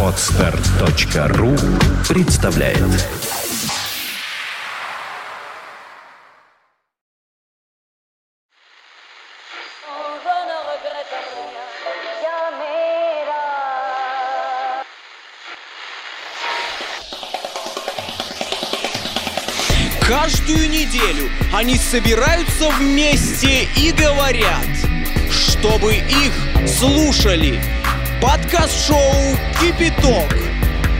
Отстар.ру представляет. Каждую неделю они собираются вместе и говорят, чтобы их слушали. Подкаст-шоу «Кипяток».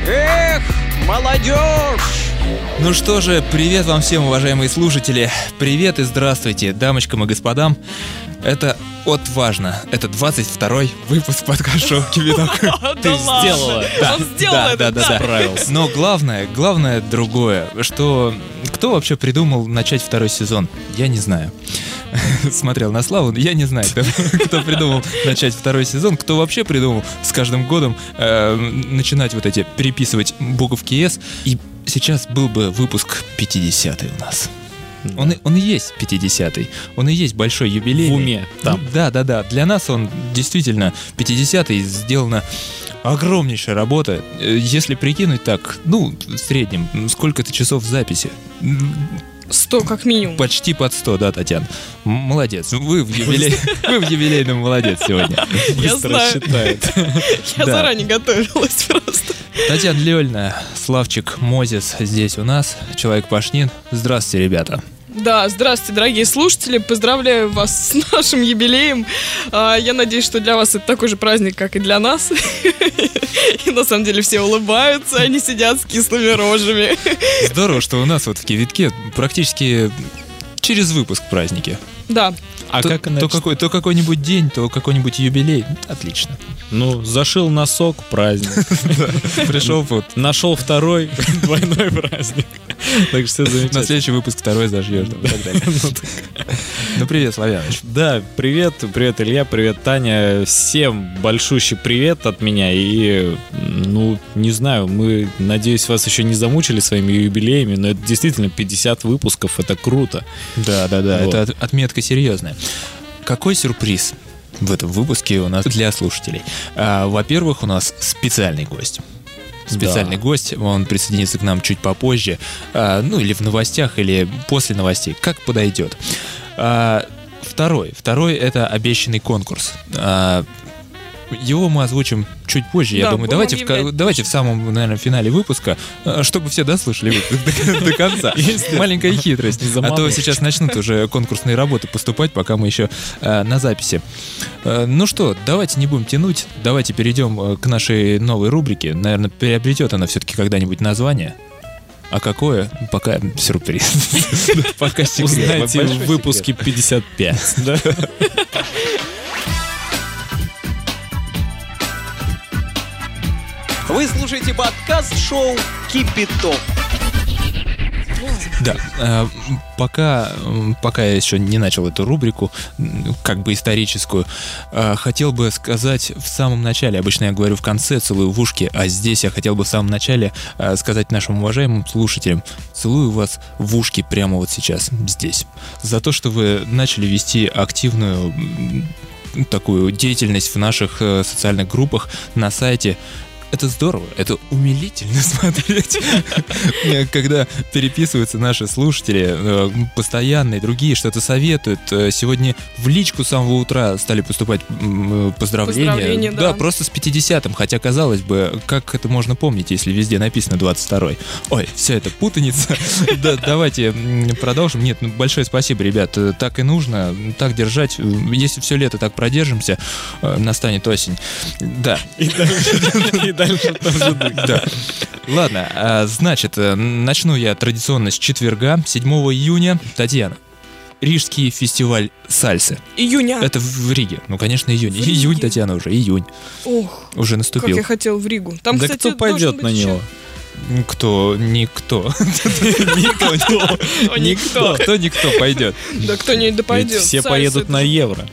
Эх, молодежь! Ну что же, привет вам всем, уважаемые слушатели. Привет и здравствуйте, дамочкам и господам. Это отважно. Это 22-й выпуск подкаста-шоу «Кибидок». Ты сделала. Да, да, да, да. Справился. Но главное, главное другое, что кто вообще придумал начать второй сезон? Я не знаю. Смотрел на Славу, я не знаю, кто, кто придумал начать второй сезон, кто вообще придумал с каждым годом э, начинать вот эти, переписывать буковки «С». И сейчас был бы выпуск 50-й у нас. Он, и- он и есть 50-й. Он и есть большой юбилей. В уме, там. Да, да, да. Для нас он действительно 50-й сделана огромнейшая работа. Э, Если прикинуть так, ну, в среднем, сколько-то часов записи? М, Сто как минимум. Почти под 100, да, Татьяна? М, Молодец. Вы в, юбилей... Вы в юбилейном молодец сегодня. Я Быстро знаю. считает. Я Да. заранее готовилась просто. Татьяна Лёльна, Славчик Мозес здесь у нас, Человек Пашнин. Здравствуйте, ребята. Да, здравствуйте, дорогие слушатели. Поздравляю вас с нашим юбилеем. А, Я надеюсь, что для вас это такой же праздник, как и для нас. И на самом деле все улыбаются, они сидят с кислыми рожами. Здорово, что у нас вот в Кивитке практически через выпуск праздники. Да, А то, как то, иначе? какой, то какой-нибудь день, то какой-нибудь юбилей. Отлично. Ну, зашил носок, праздник. Пришел вот. Нашел второй, двойной праздник. Так что На следующий выпуск второй зажьешь. далее. Ну, привет, Славяныч. Да, привет, привет, Илья, привет, Таня. Всем большущий привет от меня. И, ну, не знаю, мы, надеюсь, вас еще не замучили своими юбилеями, но это действительно 50 выпусков, это круто. Да, да, да, это от- отметка серьезная. Какой сюрприз в этом выпуске у нас для слушателей? А, Во-первых, у нас специальный гость. Специальный Да. гость, он присоединится к нам чуть попозже, а, ну или в новостях, или после новостей, как подойдет. А, Второй, второй это обещанный конкурс. А, Его мы озвучим чуть позже, я Да, думаю. будем Давайте в, давайте в самом, наверное, финале выпуска, а, чтобы все дослушали выпуск до, конца. Маленькая хитрость. А то сейчас начнут уже конкурсные работы поступать, пока мы еще э, на записи. Э, ну что, давайте не будем тянуть, давайте перейдем э, к нашей новой рубрике. Наверное, приобретет она все-таки когда-нибудь название. А какое? Пока сюрприз. Пока секрет. Узнаете в выпуске 55. Вы слушаете подкаст-шоу «Кипяток». Да, э, пока, пока я еще не начал эту рубрику, как бы историческую, э, хотел бы сказать в самом начале, обычно я говорю в конце, целую в ушки, а здесь я хотел бы в самом начале э, сказать нашим уважаемым слушателям, целую вас в ушки прямо вот сейчас, здесь, за то, что вы начали вести активную такую деятельность в наших социальных группах на сайте. Это здорово, это умилительно смотреть, когда переписываются наши слушатели, э, постоянные, другие что-то советуют. Э, Сегодня в личку с самого утра стали поступать э, поздравления. Поздравления, да. просто с 50-м, хотя, казалось бы, как это можно помнить, если везде написано 22-й? Ой, все это путаница. Да, Давайте продолжим. Нет, ну, большое спасибо, ребят. Так и нужно, так держать. Если все лето так продержимся, настанет осень. Да, и дальше тоже дуть. да. Ладно, а, значит, э, начну я традиционно с четверга, 7 июня. Татьяна, Рижский фестиваль сальсы. июня. Это в Риге. Ну, конечно, июнь. В Риге. Июнь, Татьяна, уже июнь. Ох, Уже как наступил. я хотел в Ригу. Там, Да кстати, кто пойдет на него? Кто? Никто. Никто. Никто. Кто никто пойдет. Да кто-нибудь да Ведь пойдет. все поедут на же- евро.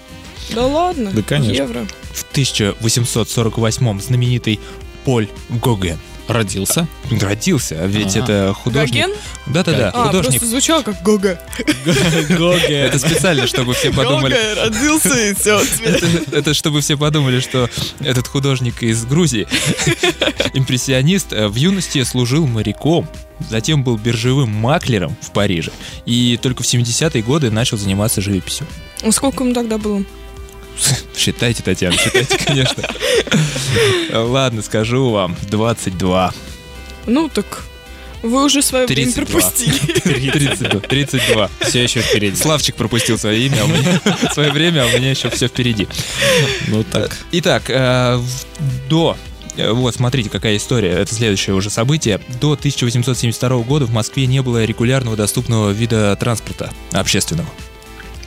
Да ладно. Да, конечно. Евро. В 1848 знаменитый Поль Гоген Родился. Родился, а ведь А. это художник. Гоген? Да-да-да, А, художник. просто звучало как Гога. Гоге. Это специально, чтобы все подумали. Гога родился и все. Это, чтобы все подумали, что этот художник из Грузии, импрессионист, э, в юности служил моряком, затем был биржевым маклером в Париже и только в 70-е годы начал заниматься живописью. Сколько ему тогда было? Считайте, Татьяна, считайте, конечно. Ладно, скажу вам, 22. Ну, так вы уже свое время 32. пропустили. 32. 32. Все еще впереди. Славчик пропустил свое имя, а меня свое время, а у меня еще все впереди. Ну так. Итак, э, до э, вот, смотрите, какая история. Это следующее уже событие. До 1872 года в Москве не было регулярного доступного вида транспорта общественного.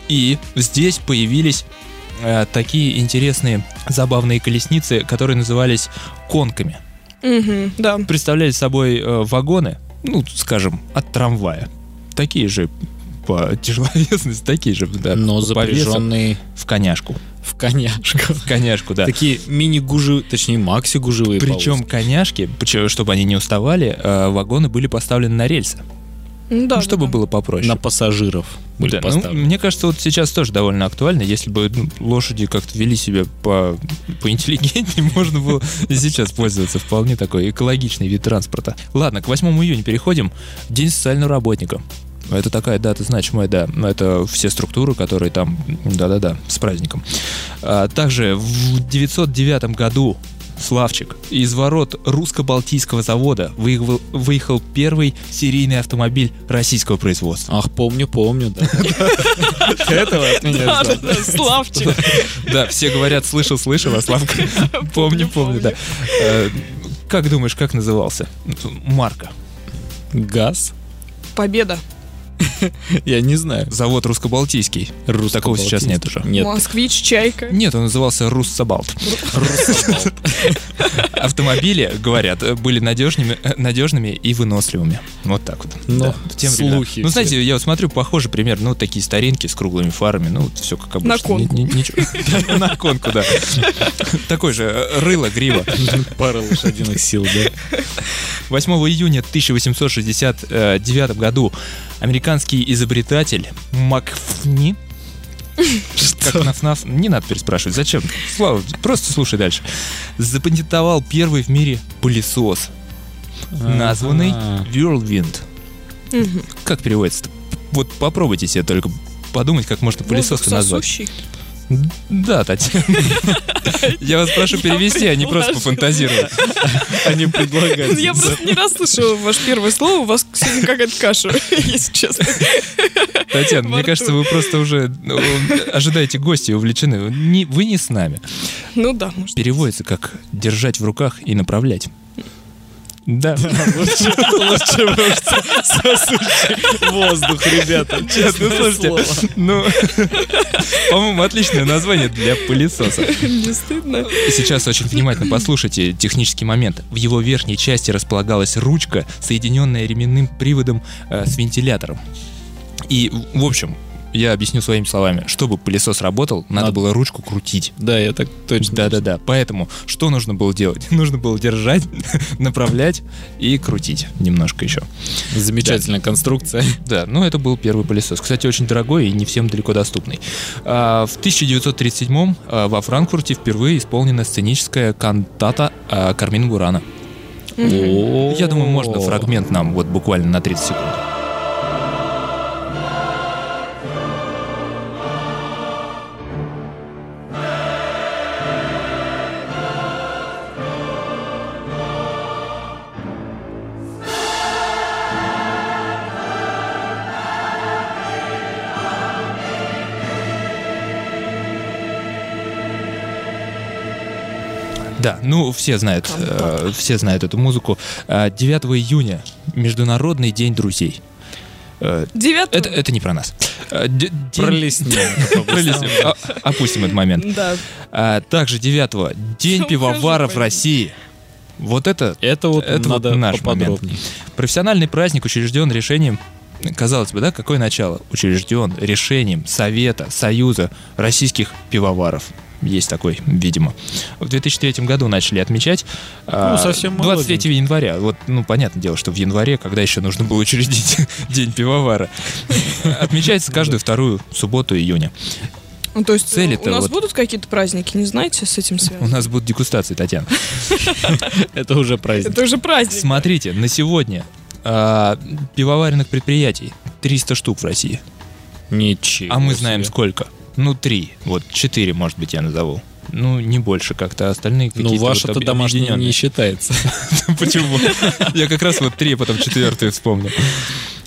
И здесь появились э, такие интересные, забавные колесницы, которые назывались конками. Мгм, Да. Представляли собой э, вагоны, ну, скажем, от трамвая. Такие же по тяжеловесности, такие же, да, Но запряженный в коняшку. в коняшку. В коняшку, да. Такие мини-гужи, точнее макси-гужевые Причем коняшки, чтобы они не уставали, э, вагоны были поставлены на рельсы, Ну да. ну, чтобы да. было попроще. на пассажиров были Да, ну, мне кажется, вот сейчас тоже довольно актуально. Если бы ну, лошади как-то вели себя по, поинтеллигентнее, можно было и сейчас пользоваться. Вполне такой экологичный вид транспорта. Ладно, к 8 июня переходим. День социального работника. Это такая дата значимая, да. Но это все структуры, которые там... Да-да-да, с праздником. А, также в 909 году Славчик из ворот русско-балтийского завода выехал, выехал первый серийный автомобиль российского производства. Ах, помню, помню, да. Этого от меня Славчик. Да, все говорят, слышал, слышал, а Славка помню, помню, да. Э, Как думаешь, как назывался? Марка. Газ? Победа. Я не знаю. Завод русско-балтийский. Такого сейчас нет уже. Нет. Москвич, Чайка. Нет, он назывался Руссобалт. Автомобили, говорят, были надежными, надежными и выносливыми. Вот так вот. Ну, Да, в те времена. слухи Ну, все. знаете, я вот смотрю, похоже пример, ну, такие старинки с круглыми фарами, ну, вот все как обычно. конку. Ни- ни- ничего. На конку, да. Такой же э, рыло, грива. Пара лошадиных сил, да. 8 июня 1869 году американский изобретатель Макфни как наф-наф, не надо переспрашивать, зачем? Слава, просто слушай дальше. Запатентовал первый в мире пылесос, названный. Whirlwind. Как переводится? Вот попробуйте себе только подумать, как можно пылесос назвать. Да, Татьяна. Я вас прошу перевести, а не просто пофантазировать. Они предлагают. Я просто не расслышала ваше первое слово, у вас сегодня какая-то каша, если честно. Татьяна, мне кажется, вы просто уже ну, ожидаете гости и увлечены. Не- Вы не с нами. Ну да, может. Переводится как держать в руках и направлять. Да. Лучше, просто сосущий воздух, ребята. Честное Ну, слушайте, ну, по-моему, отличное название для пылесоса. Не стыдно. Сейчас очень внимательно послушайте технический момент. В его верхней части располагалась ручка, соединенная ременным приводом э, с вентилятором. И, в общем, я объясню своими словами. Чтобы пылесос работал, надо Надо- было ручку крутить. Да, я так точно. Да-да-да. Поэтому что нужно было делать? Нужно было держать, направлять и крутить немножко еще. Замечательная конструкция. Да, ну это был первый пылесос. Кстати, очень дорогой и не всем далеко доступный. А, в 1937 а, во Франкфурте впервые исполнена сценическая кантата а, Кармин Бурана. Я думаю, можно фрагмент нам вот буквально на 30 секунд. Ну все знают, э, все знают эту музыку. А, 9 июня Международный день друзей. Э, Девятого? Это, это не про нас. Э, день- Пролистнем. А, Опустим этот момент. Да. Также 9 День пивоваров России. Вот это Это вот Это вот надо наш поподробнее. профессиональный праздник учрежден решением Казалось бы, да, какое начало? Учрежден решением Совета, Союза российских пивоваров. Есть такой, видимо. В 2003 году начали отмечать. а, Ну, совсем 23 января. Вот, ну, понятное дело, что в январе, когда еще нужно было учредить День пивовара. Отмечается каждую вторую субботу июня. Ну, то есть Цели-то у нас вот- будут какие-то праздники, не знаете, с этим У связано? нас будут дегустации, Татьяна. Это уже праздник. Это уже праздник. Смотрите, на сегодня а, пивоваренных предприятий 300 штук в России. Ничего. А мы знаем сколько? Ну, три. Вот четыре, может быть, я назову. Ну, не больше как-то. Остальные Ну, какие-то ваше-то вот домашнее объединенные. не считается. Почему? Я как раз вот три, потом четвертую вспомнил.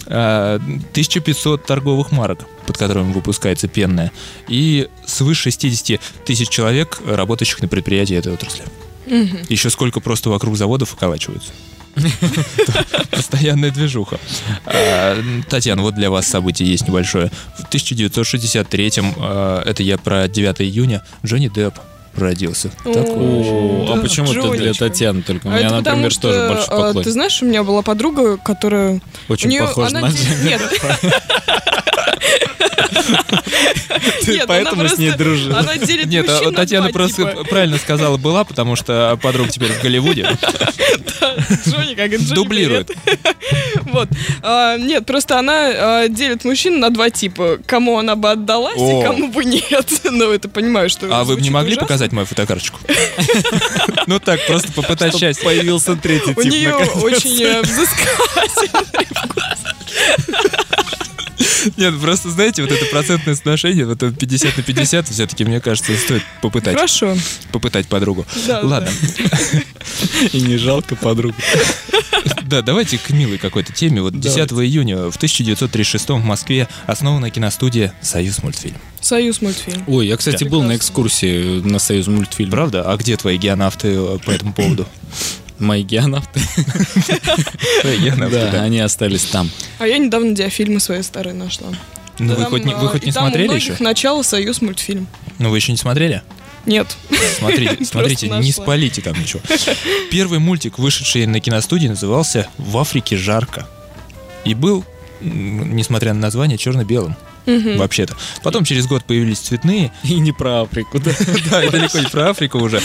А, 1500 торговых марок, под которыми выпускается пенная, и свыше 60 тысяч человек, работающих на предприятии этой отрасли. Еще сколько просто вокруг заводов околачиваются. Постоянная движуха. А, Татьяна, вот для вас событие есть небольшое. В 1963-м, а, это я про 9 июня, Джонни Депп родился. А Да, почему это для. Татьяны только? У А меня, например, тоже большой а, Ты поклонник. знаешь, у меня была подруга, которая... Очень неё- похож она на. Нет. Ты Нет, она поэтому с ней просто- дружил. Она делит Нет, а Татьяна два просто типа. правильно сказала была, потому что подруга теперь в Голливуде. Джонни, как Джонни, Дублирует. Вот. А, Нет, просто она а, делит мужчин на два типа. Кому она бы отдалась О. и кому бы нет. Ну, это понимаю, что А вы бы не могли ужасно. показать мою фотокарточку? Ну так, просто попытать счастье. Появился третий У тип. нее наконец. очень э, взыскательный Нет, просто знаете, вот это процентное соотношение, вот это 50 на 50, все-таки, мне кажется, стоит попытать, Хорошо. попытать подругу. Да, Ладно, И не жалко подругу. да, давайте к милой какой-то теме. Вот 10 июня в 1936 в Москве основана киностудия «Союз мультфильм». Союз мультфильм. Ой, я, кстати, Да. был на экскурсии на Союз мультфильм. Правда? А где твои геонавты э, по этому поводу? Мои геонавты. Твои геонавты, Да, они остались там. А я недавно диафильмы свои старые нашла. Ну вы хоть не, вы а, хоть не смотрели еще? начало Союз мультфильм. Ну вы еще не смотрели? Нет. Смотрите, смотрите, не спалите там ничего. Первый мультик, вышедший на киностудии, назывался «В Африке жарко». И был, несмотря на название, черно-белым. Вообще-то. Потом через год появились цветные. И не про Африку, да. Да, и далеко не про Африку уже.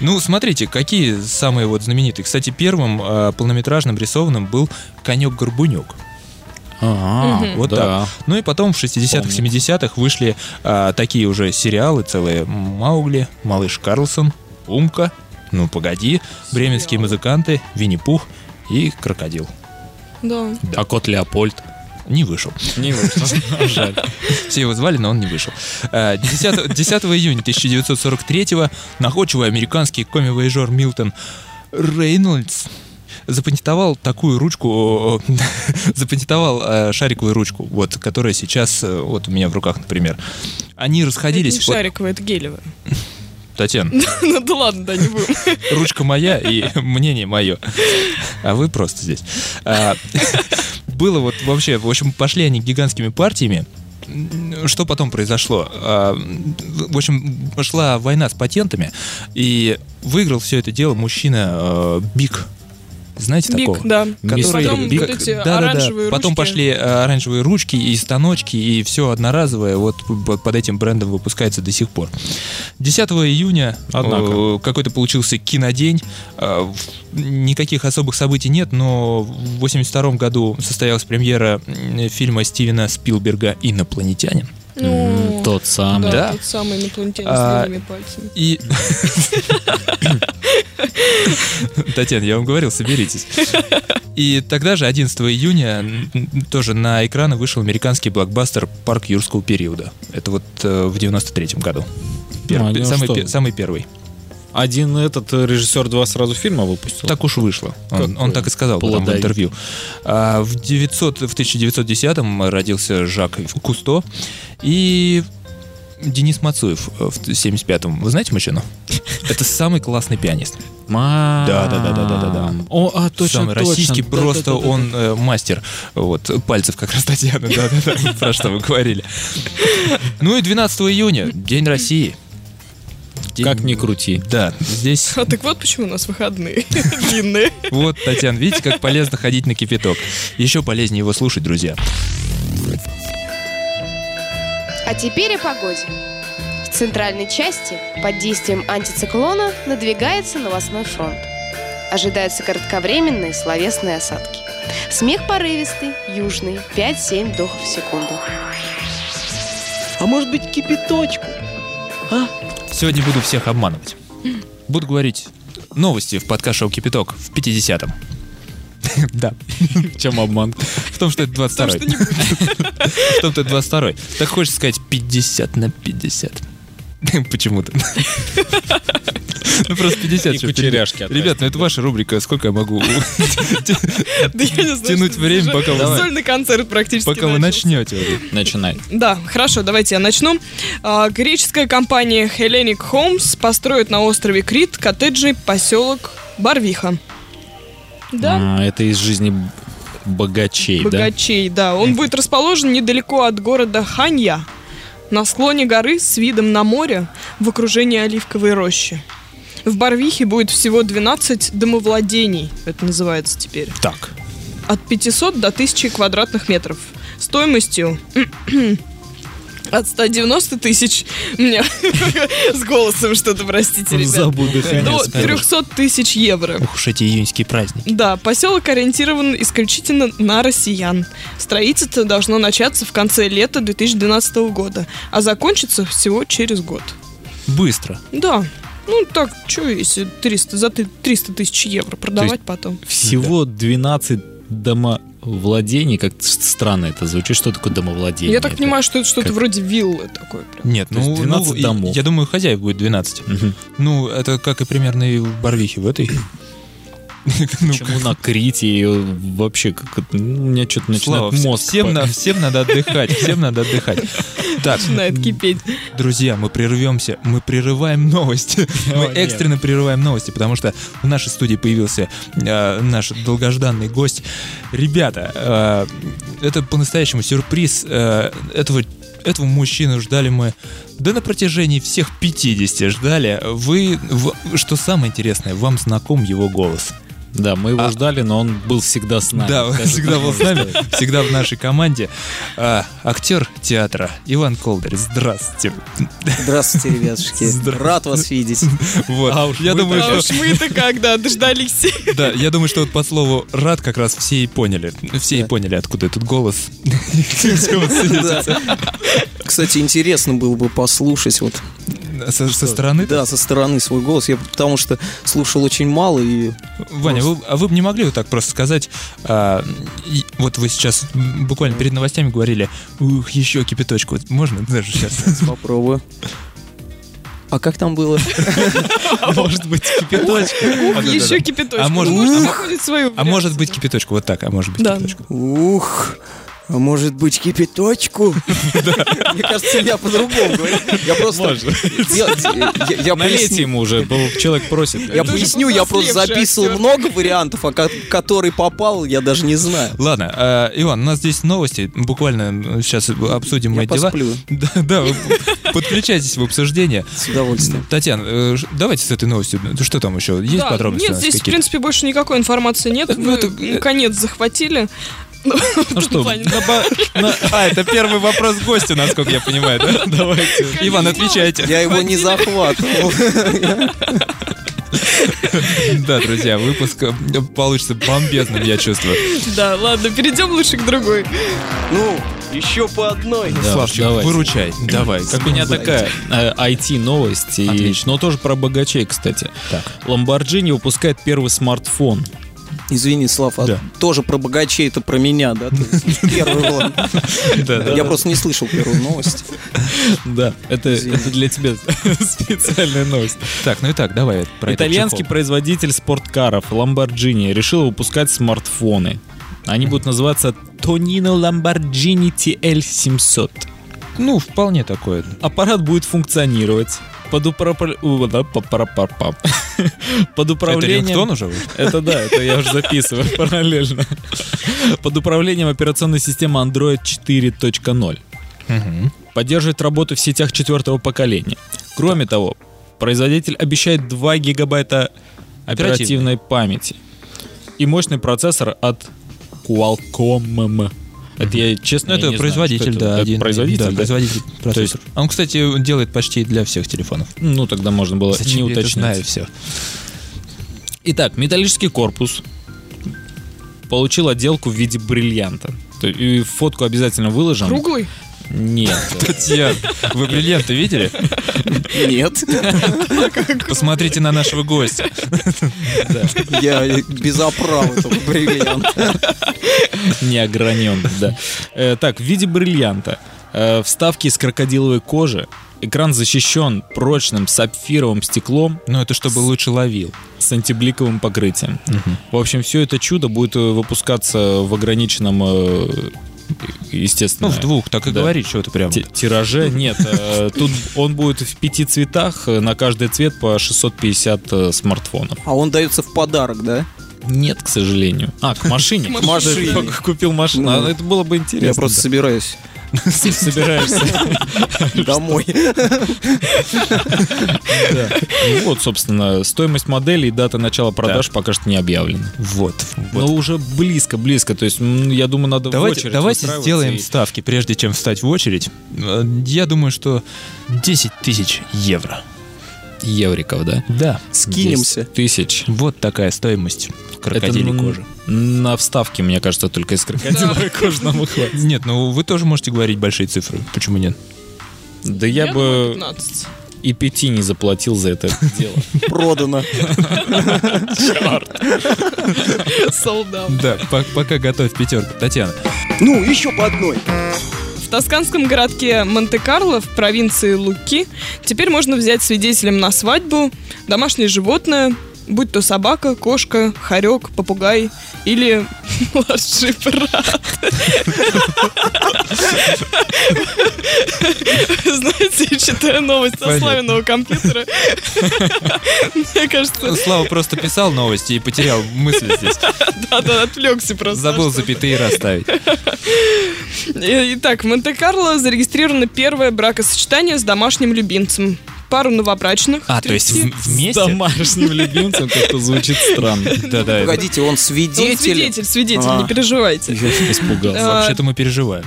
Ну, смотрите, какие самые вот знаменитые. Кстати, первым а, полнометражным рисованным был «Конек-горбунек». А, Вот да. так. Ну и потом в 60-х, Помню. 70-х вышли а, такие уже сериалы целые. Маугли, Малыш Карлсон, Умка, Ну погоди, бременские музыканты, Винни-Пух и Крокодил. Да. А кот Леопольд? Не вышел. Не Жаль. Все его звали, но он не вышел. Э, 10, 10 июня 1943-го находчивый американский коми-вояжер Милтон Рейнольдс запатентовал такую ручку, запатентовал э, шариковую ручку, вот, которая сейчас э, вот у меня в руках, например. Они Это не расходились. вот, шариковая, это гелевая. Татьяна, Ну да ладно, да, не будем. ручка моя и мнение мое. А вы просто здесь. А, Было вот вообще, в общем, пошли они гигантскими партиями. Что потом произошло? А, В общем, пошла война с патентами, и выиграл все это дело мужчина э, Бик. Знаете Бик, такого? да. Который- Потом Бик. вот эти Да-да-да. оранжевые Потом ручки. пошли э, оранжевые ручки и станочки, и все одноразовое. Вот под этим брендом выпускается до сих пор. 10 июня Однако. э, какой-то получился кинодень. Э, Никаких особых событий нет, но в 82 году состоялась премьера фильма Стивена Спилберга «Инопланетянин». Ну, Тот самый. Да, Да. тот самый инопланетянин А, с длинными пальцами. И... Татьяна, я вам говорил, соберитесь. И тогда же, 11 июня, тоже на экраны вышел американский блокбастер «Парк юрского периода». Это вот э, в 93 году. Ну, а самый, пе- самый первый. Один этот э, режиссер два сразу фильма выпустил. Так уж вышло. Он, он так и сказал потом в интервью. А в, 900, в 1910-м родился Жак Кусто и Денис Мацуев в 75-м. Вы знаете мужчину? Это самый классный пианист. Мам. Да-да-да-да-да-да-да. О, а точно, Самый точно. российский, просто Да-да-да-да. он э, мастер. Вот, пальцев как раз Татьяна, да-да-да, про что вы говорили. Ну и 12 июня, День России. День- Как ни крути. Да, здесь А так вот почему у нас выходные длинные. Вот, Татьяна, видите, как полезно ходить на кипяток. Еще полезнее его слушать, друзья. А теперь о погоде. В центральной части под действием антициклона надвигается новостной фронт. Ожидаются кратковременные словесные осадки. Смех порывистый, южный, 5-7 вдохов в секунду. А может быть кипяточку? Сегодня буду всех обманывать. Буду говорить новости в подкаст-шоу «Кипяток» в 50-м. Да, В чем обман? в том, что это 22-й. что не В том, что это 22-й. Так хочется сказать 50 на 50. Почему-то. Ну просто 50. И кучеряшки Ребят, ну это ваша рубрика. Сколько я могу тянуть время, пока вы- Сольный концерт практически пока вы начнете? Начинай. Да, хорошо, давайте я начну. А, греческая компания Hellenic Homes построит на острове Крит коттеджный поселок Барвиха. Да, А, это из жизни богачей, да? богачей, да. Он будет расположен недалеко от города Ханья, на склоне горы с видом на море в окружении оливковой рощи. В Барвихе будет всего 12 домовладений, это называется теперь. Так. От 500 до 1000 квадратных метров. Стоимостью от 190 тысяч. У меня с голосом что-то, простите, ребят. Забуду. До скажешь. 300 тысяч евро. Ух уж эти июньские праздники. Да, поселок ориентирован исключительно на россиян. Строительство должно начаться в конце лета 2012 года, а закончиться всего через год. Быстро. Да, ну так, что если 300, за ты- 300 тысяч евро продавать потом? Всего 12 домовладений, как странно это звучит. Что такое домовладение? Я так Это- понимаю, что это что-то как- вроде виллы такой прям. Нет, ну, есть 12 ну, домов. я думаю, хозяев будет 12. Мгм. Ну, это как и примерно и в Барвихе в этой. Ну, Почему на Крите и вообще как ну, у меня что-то начинает мозг. всем, на- всем надо отдыхать, всем надо отдыхать. Так, Начинает кипеть. друзья, мы прервемся, мы прерываем новости. Мы нет. экстренно прерываем новости, потому что в нашей студии появился э, наш долгожданный гость. Ребята, э, это по-настоящему сюрприз. Э, этого этого мужчину ждали мы, да на протяжении всех 50 ждали. Вы, в- что самое интересное, вам знаком его голос. Да, мы его А- ждали, но он был всегда с нами. Да, Даже всегда был с нами, сказать. всегда в нашей команде. А, актер театра Иван Колдарь. Здравствуйте. Здравствуйте, ребятушки. Здравствуйте. Рад вас видеть. Вот. А уж я вы думаю, А что уж мы-то когда дождались. да, я думаю, что вот по слову рад как раз все и поняли. Все и Да. поняли, откуда этот голос. Светится. Кстати, интересно было бы послушать вот, Со со стороны. да, со стороны свой голос. Я потому что слушал очень мало и Ваня, вы- а вы бы не могли вот так просто сказать, а, и вот вы сейчас буквально перед новостями говорили, ух, еще кипяточку. Вот Можно даже сейчас? попробую. А как там было? Может быть, да, еще да. кипяточку. А может- а А быть кипяточку, вот так, а может быть кипяточку. Ух, а может быть кипяточку? Мне кажется, я по-другому говорю. Я просто... Налейте ему уже, человек просит. Я поясню, я просто записывал много вариантов, а ко- который попал, я даже не знаю. Ладно, э, Иван, у нас здесь новости. Буквально сейчас обсудим мои дела. Да, да, вы подключайтесь в обсуждение. с удовольствием. Татьяна, э, давайте с этой новостью. Что там еще? Есть подробности? Нет, здесь, в принципе, больше никакой информации нет. Ну, Вы это- наконец захватили. Ну что, на ба- на- А, это первый вопрос гостю, насколько я понимаю, да? Давайте. Иван, отвечайте. Я его не захватывал. Да, друзья, выпуск э, получится бомбезным, я чувствую. Да, ладно, перейдем лучше к другой. Ну, еще по одной. Да, Славчик, давайте. выручай. Давай. Как у меня такая э, IT-новость, и- Отлично. но тоже про богачей, кстати. Так. Ламборджини выпускает первый смартфон. Извини, Слав, а Да. тоже про богачей, это про меня, да? Ты Первый. Я просто не слышал первую новость. Да, это, для тебя специальная новость. Так, ну и так, давай про Итальянский производитель спорткаров Lamborghini решил выпускать смартфоны. Они будут называться Tonino Lamborghini TL700. Ну, вполне такое. Аппарат будет функционировать под, упра- у, да, па- пара- пар- пам. под Это управлением... рингтон уже? будет? Это да, это я уже записываю параллельно. Под управлением операционной системы Android 4.0. Мгм. Поддерживает работу в сетях четвертого поколения. Кроме того, производитель обещает 2 гигабайта оперативной памяти и мощный процессор от Qualcomm. Это я честно Ну, я это не знаю, производитель, что да, это. Один. производитель, да, да? производитель процессора. есть- А Он, кстати, делает почти для всех телефонов. Ну, тогда можно было не Зачем я это уточнять. знаю все? Итак, металлический корпус получил отделку в виде бриллианта. И фотку обязательно выложим. Круглый? Нет. Татьяна, вы бриллианты видели? Нет, Посмотрите на нашего гостя. я без оправы бриллиант. Не огранен, да. Э, Так, в виде бриллианта. Э, Вставки из крокодиловой кожи. Экран защищен прочным сапфировым стеклом Ну, это чтобы лучше ловил. с антибликовым покрытием. В общем, все это чудо будет э, выпускаться в ограниченном, естественно, Ну, в двух, так и Да. говорить, что это прям. ти- тираже. Нет, э, тут он будет в пяти цветах, э, на каждый цвет по 650 э, смартфонов. А он дается в подарок, да? Нет, к сожалению. А, к машине. К машине. Купил машину. Ну, А, Это было бы Я интересно. просто да. собираюсь собираешься. домой. Ну Вот, собственно, стоимость модели и дата начала продаж пока что не объявлены. Вот. Но уже близко, близко. То есть, я думаю, надо в Давайте, очередь давайте сделаем ставки, прежде чем встать в очередь. Э, Я думаю, что 10 тысяч евро. Евриков, да? Да. Скинемся. 10 тысяч. Вот такая стоимость крокодилей Это, кожи. На вставке, мне кажется, только из крокодиловой кожи нам хватит. Нет, ну вы тоже можете говорить большие цифры. Почему нет? Да я думаю, бы 15. и пяти не заплатил за это дело. Продано. Sold out. Да, по- пока готовь пятерку. Татьяна. Ну, еще по одной. В тосканском городке Монте-Карло в провинции Луки. Теперь можно взять свидетелем на свадьбу домашнее животное, будь то собака, кошка, хорек, попугай или младший брат. Знаете, я читаю новость со славянного компьютера. Мне кажется, Слава просто писал новости и потерял мысли здесь. да-да, отвлекся просто. Забыл запятые расставить. Итак, в Монте-Карло зарегистрировано первое бракосочетание с домашним любимцем. Пару новобрачных. А, то есть 30. в- С вместе? домашним любимцем как-то звучит странно. Да-да. это- Погодите, он Он свидетель. свидетель, свидетель, А. не переживайте. Я испугался. А, Вообще-то мы переживаем.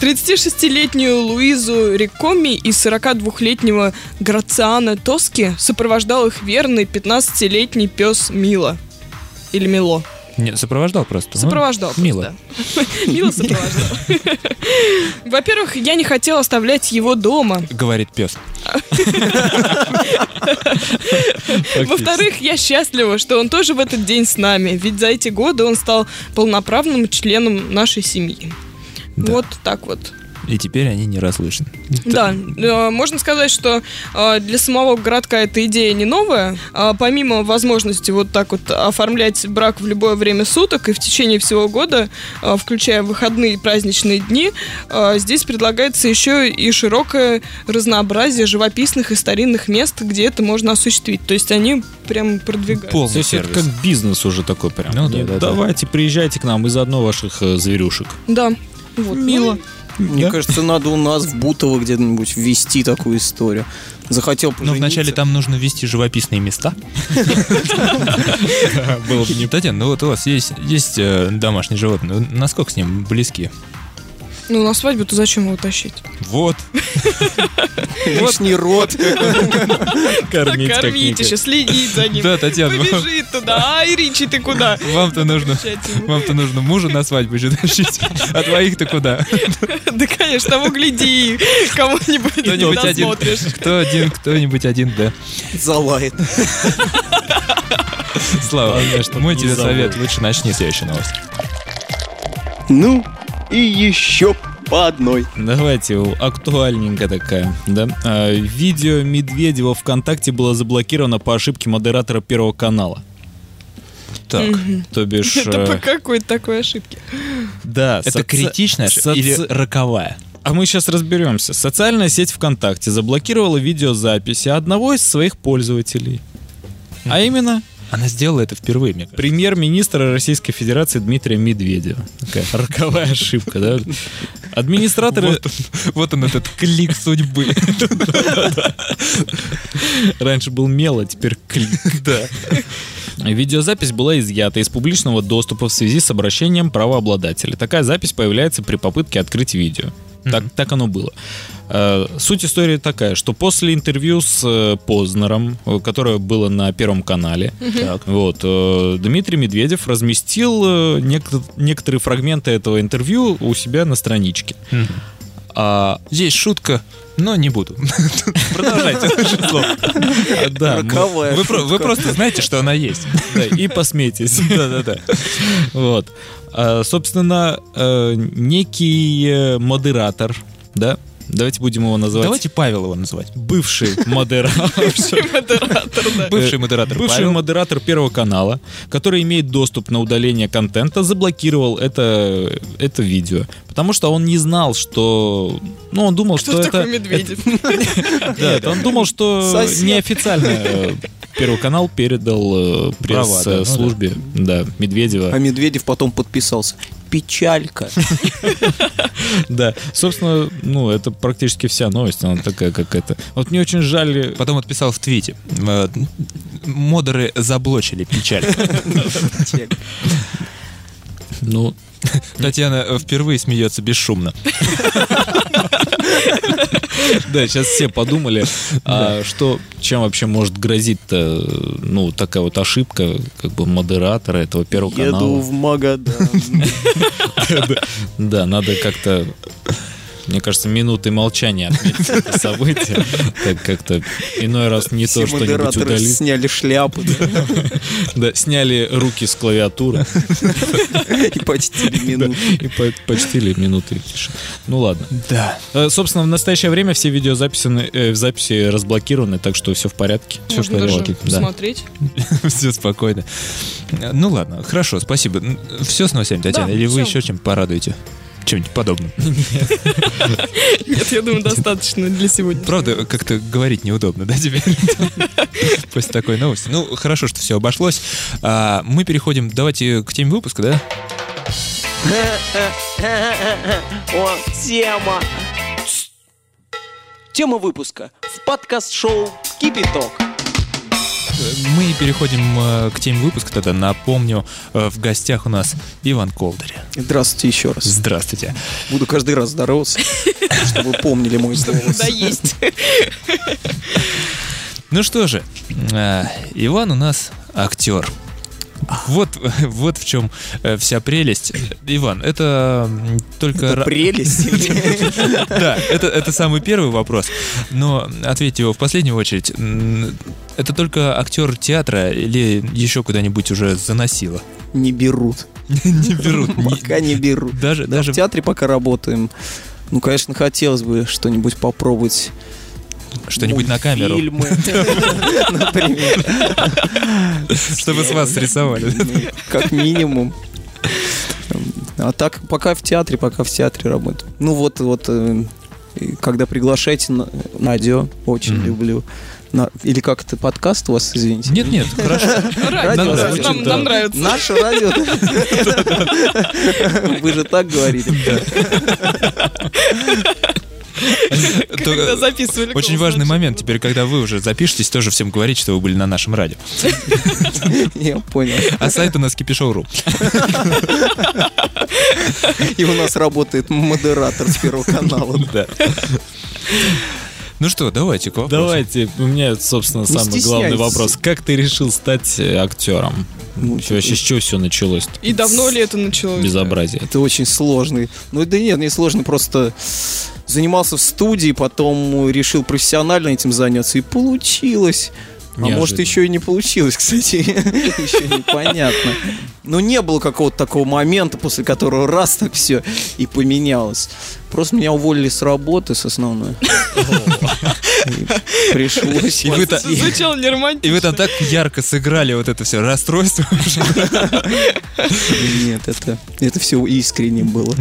36-летнюю Луизу Рикоми и 42-летнего Грациана Тоски сопровождал их верный 15-летний пес Мила. Или Мило. Не, сопровождал просто. Ну, Сопровождал. просто, мило. Мило сопровождал. Во-первых, я не хотел оставлять его дома. Говорит пес. Во-вторых, я счастлива, что он тоже в этот день с нами, ведь за эти годы он стал полноправным членом нашей семьи. Да. Вот так вот. И теперь они не разлучны. Да, э, можно сказать, что э, для самого городка эта идея не новая. А Помимо возможности вот так вот оформлять брак в любое время суток и в течение всего года, э, включая выходные и праздничные дни, здесь предлагается еще и широкое разнообразие живописных и старинных мест, где это можно осуществить. То есть они прям продвигают. То Полный есть это сервис. как бизнес уже такой прям. Ну да, да, да. Давайте, приезжайте к нам и заодно ваших зверюшек. Да. Вот. Мило. Мне кажется, надо у нас в Бутово где-нибудь ввести такую историю. Захотел Но пожениться. вначале там нужно ввести живописные места. Было бы не Татьяна, ну вот у вас есть, есть э, домашнее животное. Ну, Насколько с ним близки? Ну, на свадьбу-то зачем его тащить? Вот. Лишний рот. кормить кормить еще, следить за ним. Да, Татьяна, Побежит туда. Ай, Ричи, ты куда? вам-то нужно... Вам-то нужно мужа на свадьбу еще тащить. А твоих-то куда? Да, конечно, того гляди, кому-нибудь Кто-нибудь один. досмотришь. Кто один, кто-нибудь один, да. Залает. Слава, чтоб мой тебе совет, лучше начни следующую новость. Ну, и еще по одной. Давайте, актуальненькая такая, да? А, видео Медведева ВКонтакте было заблокировано по ошибке модератора Первого канала. Так, То бишь... Это э, по какой-то такой ошибке. Да, это соци- критичная соци- или роковая? А мы сейчас разберемся. Социальная сеть ВКонтакте заблокировала видеозаписи одного из своих пользователей. А именно Она сделала это впервые, мне кажется. премьер-министра Российской Федерации Дмитрия Медведева. Такая роковая ошибка, да? Администраторы... Вот он, вот он этот клик судьбы. Раньше был мел, а теперь клик. Да. Видеозапись была изъята из публичного доступа в связи с обращением правообладателя. Такая запись появляется при попытке открыть видео. Так, так оно было. Э, Суть истории такая, что после интервью с э, Познером, э, которое было на Первом канале, так, вот, Дмитрий Медведев разместил нек- некоторые фрагменты этого интервью у себя на страничке. А, Есть шутка, но не буду. Продолжайте слово. да, Вы, просто знаете, что она есть. И посмейтесь. Да-да-да. Вот. А, Собственно, э, некий э, модератор, да, давайте будем его называть. Давайте Павел его называть. Бывший модератор. Модератор, да. Бывший Э, модератор Бывший модератор Первого канала, который имеет доступ на удаление контента, заблокировал это, это видео. Потому что он не знал, что... Ну, он думал, что это... Медведев? Да, он думал, что неофициально э, Первый канал передал э, Права, да, ну пресс-службе да, Медведева. А Медведев потом подписался. Печалька. Да, собственно, ну, это практически вся новость, она такая, как это. Вот мне очень жаль... Потом отписал в твите. Э, Модеры заблочили печаль. Ну, Татьяна э, впервые смеется бесшумно. да, сейчас все подумали, а что, чем вообще может грозить-то, ну, такая вот ошибка, как бы, модератора этого Первого Еду канала. в Магадан. Да, надо как-то, мне кажется, минутой молчания отметить это событие. Так как-то иной раз не Все то что-нибудь удалить. сняли шляпу да, Да, сняли руки с клавиатуры и почтили минуту. и по- почтили минуты тишины. Ну ладно. Да. Э, Собственно, в настоящее время все видеозаписи э, в записи разблокированы, так что все в порядке. Все Можно даже Да. посмотреть. Все спокойно. Ну ладно, хорошо, спасибо. Все с новостями, Татьяна? Да, Или вы еще чем порадуете? Чем-нибудь подобным. Нет, я думаю, достаточно для сегодня. Правда, как-то говорить неудобно, да, теперь? После такой новости. Ну, хорошо, что все обошлось. А, Мы переходим, давайте к теме выпуска, да? О, тема. Тема выпуска в подкаст-шоу «Кипяток». Мы переходим э, к теме выпуска тогда. Напомню, э, в гостях у нас Иван Колдырь. Здравствуйте еще раз. Здравствуйте. Буду каждый раз здороваться, чтобы вы помнили мой голос. Да, есть. Ну что же, э, Иван у нас актер. Вот, вот в чем э, вся прелесть. Иван, это только... Это прелесть. Да, это, это самый первый вопрос. Но ответьте его в последнюю очередь. Это только актер театра или еще куда-нибудь уже заносило? Не берут. Не берут. Пока не берут. Даже, Да, даже в театре пока работаем. Ну, конечно, хотелось бы что-нибудь попробовать. Что-нибудь на камеру, Фильмы, например. чтобы с вас срисовали. Как минимум. А так, пока в театре, пока в театре работаю. Ну вот, вот, э, когда приглашаете на радио, очень Мгм. люблю. На- или как это, подкаст у вас, извините? Нет, нет, хорошо. Радио, Нам- звучит, Нам да. нам нравится. Наше радио. Вы же так говорите. Когда записывали. Очень голос важный момент. Теперь, когда вы уже запишетесь, тоже всем говорить, что вы были на нашем радио. Я понял. А сайт у нас кипишоу.ру. И у нас работает модератор с Первого канала. Да. Ну что, давайте к вопросу. Давайте, у меня, собственно, самый главный вопрос. Как ты решил стать э, актером? Ну, Вообще, с чего все началось? И давно ли это началось? Безобразие. Это очень сложный. Ну да нет, не сложно, просто занимался в студии, потом решил профессионально этим заняться, и получилось. А Неожиданно. может, еще и не получилось, кстати. Еще непонятно. Но не было какого-то такого момента, после которого раз так все и поменялось. Просто меня уволили с работы, с основной. Пришлось. И вы. Звучало. И там так ярко сыграли вот это все расстройство. Нет, это, это все искренне было.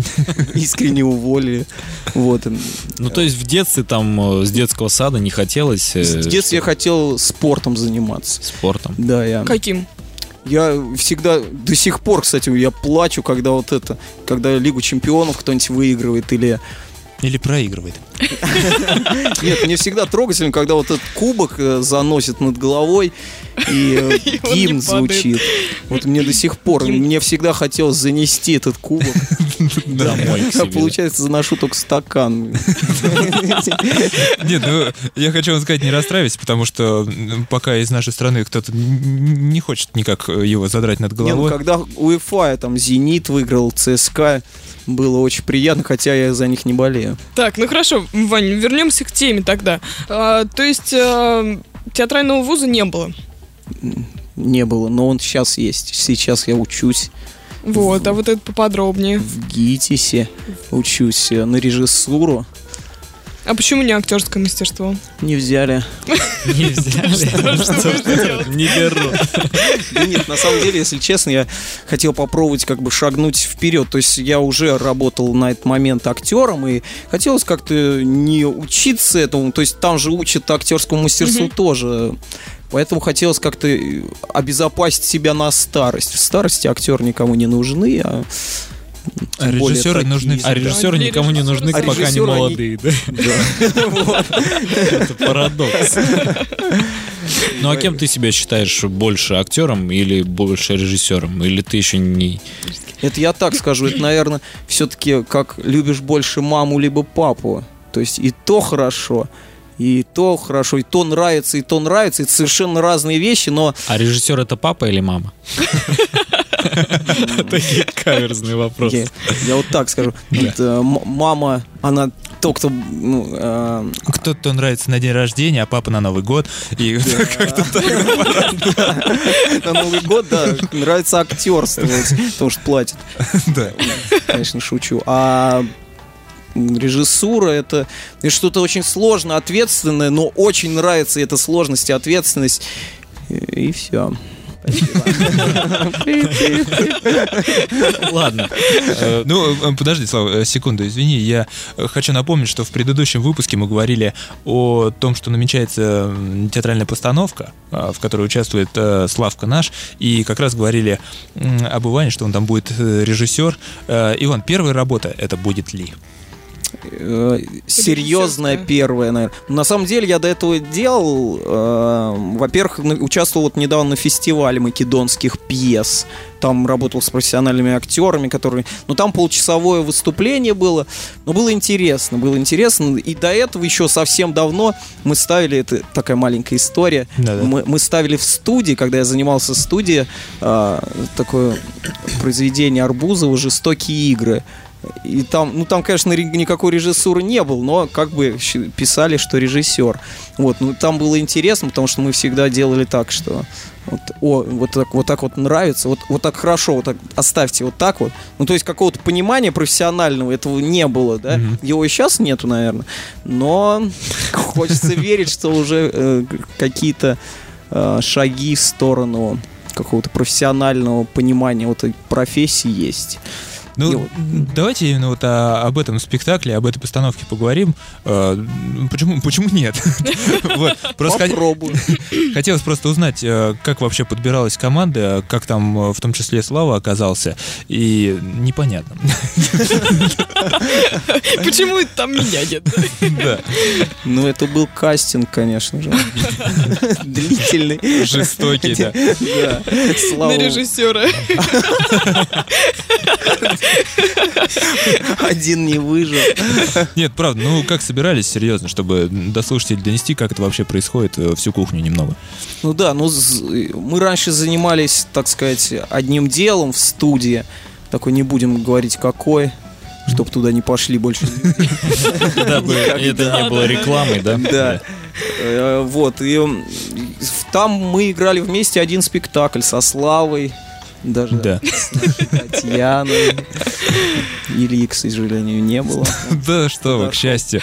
Искренне уволили. Вот. Ну, то есть в детстве там э, с детского сада не хотелось э, В детстве я хотел спортом заниматься. спортом? Да, я, Каким? Я всегда, до сих пор, кстати, я плачу, когда вот это, когда Лигу Чемпионов кто-нибудь выигрывает или Или проигрывает. Нет, мне всегда трогательно, когда вот этот кубок э, заносит над головой и э, гимн звучит. Вот мне до сих пор, мне всегда хотелось занести этот кубок. Домой А получается, заношу только стакан. Нет, ну, я хочу вам сказать, не расстраивайтесь, потому что пока из нашей страны кто-то не хочет никак его задрать над Не, ну головой. когда УЕФА, там, Зенит выиграл, ЦСКА, было очень приятно, хотя я за них не болею. Так, ну хорошо, Вань, вернемся к теме тогда. А, то есть а, театрального вуза не было. Не было, но он сейчас есть. Сейчас я учусь Вот, а вот это поподробнее. в ГИТИСе, учусь э, на режиссуру. А почему не актерское мастерство? Не взяли. Не взяли. Не беру. Нет, на самом деле, если честно, я хотел попробовать как бы шагнуть вперед. То есть я уже работал на этот момент актером, и хотелось как-то не учиться этому. То есть там же учат актерскому мастерству тоже. Поэтому хотелось как-то э, обезопасить себя на старость. В старости актеры никому не нужны, а А режиссеры такие. нужны А режиссеры Для никому не нужны, А пока они- молодые, да? Это парадокс. Ну а кем ты себя считаешь больше актером или больше режиссером? Или ты еще не... Это я так скажу, это, наверное, все-таки как любишь больше маму либо папу. То есть и то хорошо, и то хорошо, и то нравится, и то нравится. Это совершенно разные вещи, но А режиссер это папа или мама? Такие каверзные вопросы. я вот так скажу. Э, мама, она только ну, э, Кто-то нравится на день рождения, а папа на Новый год. И как-то так. на Новый год, да, нравится актерствовать, потому что платят. Да. Конечно, шучу. А режиссура это что-то очень сложно, ответственное, но очень нравится эта сложность и ответственность. И, и все. Ладно. Ну, э, подожди, Слава, э, секунду, извини. Я э, хочу напомнить, что в предыдущем выпуске мы говорили о том, что намечается театральная постановка, в которой участвует э, Славка наш, и как раз говорили об Иване, что он там будет э, режиссер. Э, Иван, первая работа это будет ли? Э, серьезная первая, наверное. На самом деле я до этого делал, э, во-первых, участвовал вот недавно на фестивале македонских пьес. Там работал с профессиональными актерами, которые... Ну, там полчасовое выступление было. Но было интересно, было интересно. И до этого еще совсем давно мы ставили... Это такая маленькая история. Мы, мы ставили в студии, когда я занимался в студии, э, такое произведение Арбузова «Жестокие игры». И там, ну там, конечно, никакой режиссуры не было, но как бы писали, что режиссер. Вот, ну там было интересно, потому что мы всегда делали так, что вот, о, вот так, вот так вот нравится, вот, вот так хорошо, вот так оставьте вот так вот. Ну, то есть какого-то понимания профессионального этого не было, да? Его и сейчас нету, наверное. Но хочется верить, что уже э, какие-то э, шаги в сторону какого-то профессионального понимания вот этой профессии есть. Ну, вот- давайте именно вот о- об этом спектакле, об этой постановке поговорим. Э, Почему, почему нет? Попробую. хотелось просто узнать, э, как вообще подбиралась команда, как там э, в том числе Слава оказался, и непонятно. Почему это там меня нет? Да. Ну, это был кастинг, конечно же. Длительный. Жестокий, да. На режиссера. Один не выжил. Нет, правда, ну как собирались, серьезно, чтобы до слушателей донести, как это вообще происходит, э, всю кухню немного. Ну да, ну мы раньше занимались, так сказать, одним делом в студии. Такой не будем говорить какой, чтобы туда не пошли больше. Дабы это не было рекламой, да? Да. Э, Вот, и там мы играли вместе один спектакль со Славой, даже Да. Татьяной. Ильи, к сожалению, не было. Да что вы, к счастью.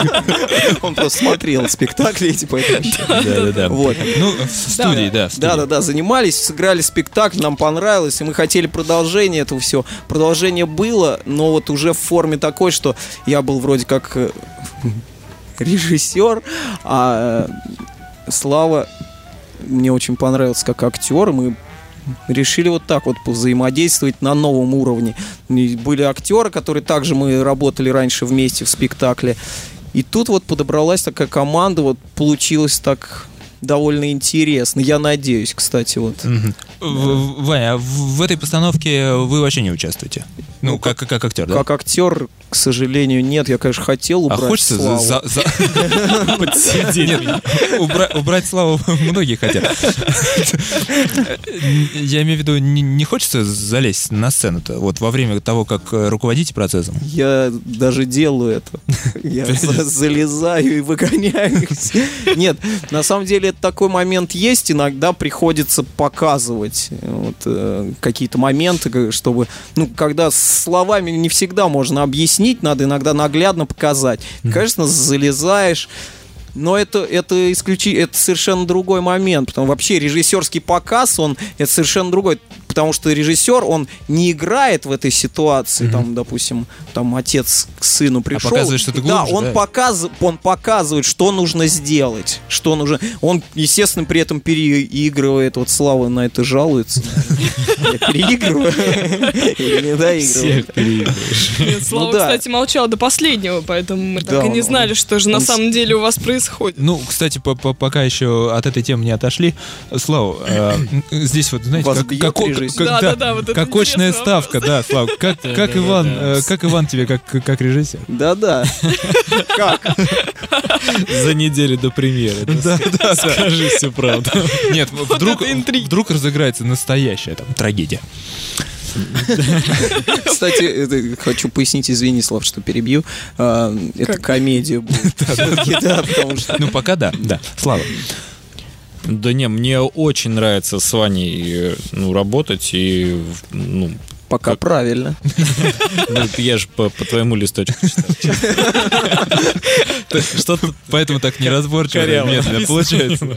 Он просто смотрел спектакли эти, поэтому... Да-да-да. Вот. Ну, в студии, да, в студии. Да, да, да, занимались, сыграли спектакль, нам понравилось, и мы хотели продолжение этого всего. Продолжение было, но вот уже в форме такой, что я был вроде как э, режиссер, а э, Слава мне очень понравился как актер, и мы решили вот так вот взаимодействовать на новом уровне. И были актеры, которые также мы работали раньше вместе в спектакле. И тут вот подобралась такая команда, вот получилось так довольно интересно. Я надеюсь, кстати, вот. Ваня, а в этой постановке вы вообще не участвуете? Ну, Ну, как, как актер, да? Как актер, к сожалению, нет. Я, конечно, хотел А убрать хочется Славу. за- за- Подсидеть. Убрать славу многие хотят. Я имею в виду, не, хочется залезть на сцену-то, вот во время того, как э, руководите процессом. Я даже делаю это. Я за- залезаю и выгоняю. Нет, на самом деле такой момент есть. Иногда приходится показывать э, вот, э, какие-то моменты, чтобы... Ну, когда словами не всегда можно объяснить, надо иногда наглядно показать. Конечно, залезаешь. Но это, это, исключи, это совершенно другой момент. Потому вообще режиссерский показ, он это совершенно другой. Потому что режиссер, он не играет в этой ситуации, там, допустим, там отец к сыну пришел. показывает что-то Да, глубже, он, да? показ, он показывает, что нужно сделать. Что нужно. Он, естественно, при этом переигрывает. Вот Слава на это жалуется. Я переигрываю. Или не доигрываю. Слава, Ну да. кстати, молчал до последнего, поэтому мы Да, так и не он- знали, что же на самом деле у вас происходит. Ну, кстати, по- по- пока еще от этой темы не отошли, Слава, э, здесь вот, знаете, Вас как, Да, да, да, вот это как очная ставка, да, Слав, как, как Иван, э, как Иван тебе, как, как режиссер? Да-да. Как? За неделю до премьеры. Да, да, Скажи всю правду. Нет, вдруг, вдруг разыграется настоящая там трагедия. Кстати, это хочу пояснить, извини, Слав, что перебью. А, Это комедия будет. Всё-таки, Да, потому что... Ну, пока да, да. Слава. Да не, мне очень нравится с Ваней э, ну, работать и ну, Пока Как? правильно. ну, я же по, твоему листочку читал. Что-то Поэтому так неразборчиво медленно получается.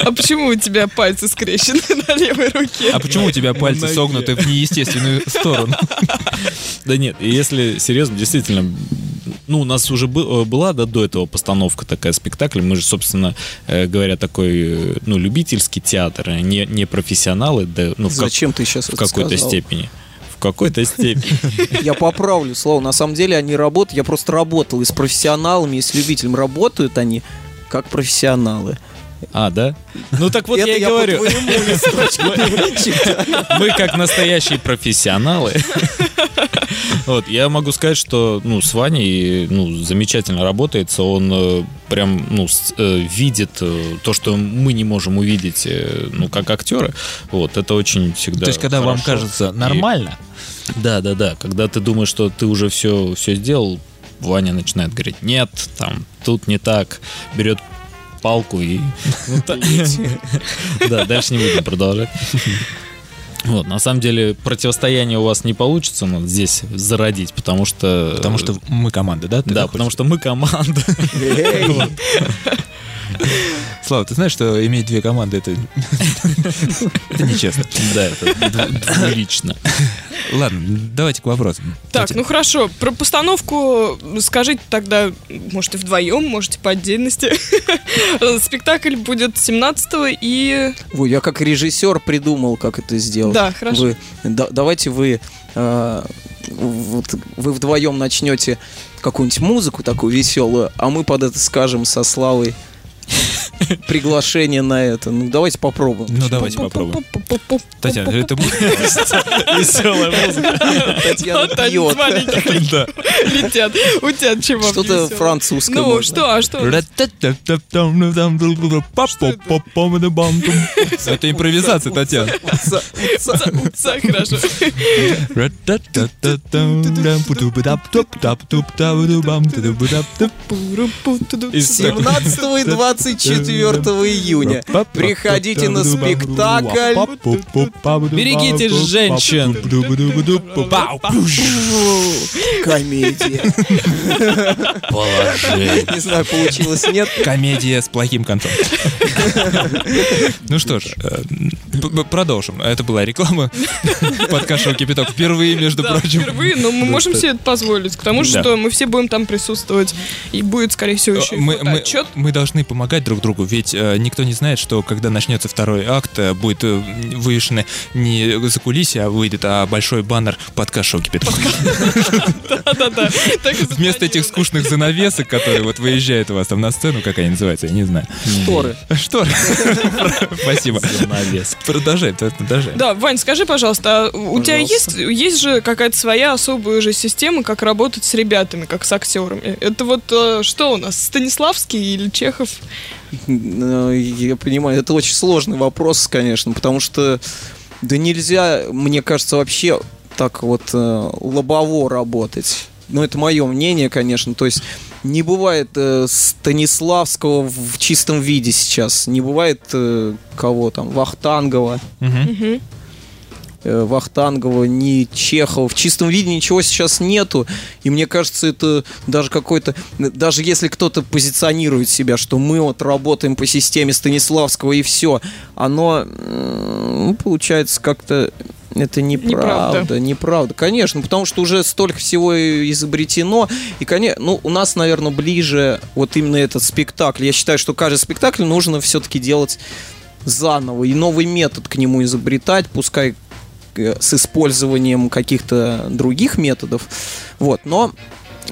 А почему у тебя пальцы скрещены на левой руке? А почему у тебя пальцы согнуты в неестественную сторону? Да нет, если серьезно, действительно, ну, у нас уже э, была да, до этого постановка такая спектакль. Мы же, собственно э, говоря, такой, э, ну, любительский театр, а не, не профессионалы, да, ну, в, как- Зачем ты сейчас в какой-то сказал? степени. Какой-то степени. Я поправлю слово. На самом деле они работают. Я просто работал и с профессионалами, и с любителем. Работают они как профессионалы. А, да? Ну так вот Это я и говорю. Мы как настоящие профессионалы. Вот, я могу сказать, что ну, с Ваней ну, замечательно работается. Он э, прям ну, с- э, видит э, то, что мы не можем увидеть, э, ну, как актеры. Вот, это очень всегда То есть, когда вам хорошо. кажется И- нормально, Да, да, да. Когда ты думаешь, что ты уже все, все сделал, Ваня начинает говорить, нет, там, тут не так. Берет палку и... ну, Да, дальше не будем продолжать. Вот, на самом деле, противостояние у вас не получится но здесь зародить, потому что... потому что мы команда, да? Ты Да, потому что мы команда. Слава, ты знаешь, что иметь две команды это... Нечестно. Да, это двулично. Ладно, давайте к вопросам. Так, ну хорошо, про постановку скажите тогда, может и вдвоем, можете по отдельности. Спектакль будет 17 и... Ой, я как режиссер придумал, как это сделать. Да, хорошо. Давайте вы, э, вот, вы вдвоем начнете какую-нибудь музыку такую веселую, а мы под это скажем со Славой приглашение на это. Ну, давайте попробуем. Ну, давайте попробуем. Татьяна, это будет... Веселая музыка. Татьяна пьет. летят. У тебя чего Что-то французское. Ну, что, а что? Это импровизация, Татьяна. Хорошо. Из 17 и 24 июня. Приходите на спектакль. Берегите женщин. Комедия. Не знаю, получилось, нет. Комедия с плохим концом. Ну что ж, продолжим. Это была реклама подкаста «Шоу Кипяток». Впервые, между Да, прочим. впервые, но мы можем себе это позволить, потому Да. что мы все будем там присутствовать, и будет, скорее всего, еще и мы, мы, отчет. мы должны помогать друг другу музыку, ведь э, никто не знает, что когда начнется второй акт, э, будет э, вывешено не за кулисье, а выйдет а большой баннер подкаст шоу кипит. Да-да-да. Вместо этих скучных занавесок, которые вот выезжают у вас там на сцену, как они называются, я не знаю. Шторы. Что? Спасибо. Занавес. Продолжай, продолжай. Да, Вань, скажи, пожалуйста, а у тебя есть, есть же какая-то своя особая же система, как работать с ребятами, как с актерами? Это вот э, что у нас, Станиславский или Чехов? Ну, Я понимаю, это очень сложный вопрос, конечно, потому что да нельзя, мне кажется, вообще так вот э, лобово работать. Ну, это мое мнение, конечно. То есть не бывает э, Станиславского в чистом виде сейчас. Не бывает э, кого там, Вахтангова. Мгм. Э, Вахтангова, ни Чехова. В чистом виде ничего сейчас нету. И мне кажется, это даже какой-то... Даже если кто-то позиционирует себя, что мы вот работаем по системе Станиславского и все, оно ну, получается как-то... Это неправда, Неправда. неправда. Конечно, потому что уже столько всего изобретено. И, конечно, ну, у нас, наверное, ближе вот именно этот спектакль. Я считаю, что каждый спектакль нужно все-таки делать заново и новый метод к нему изобретать, пускай с использованием каких-то других методов. Вот, но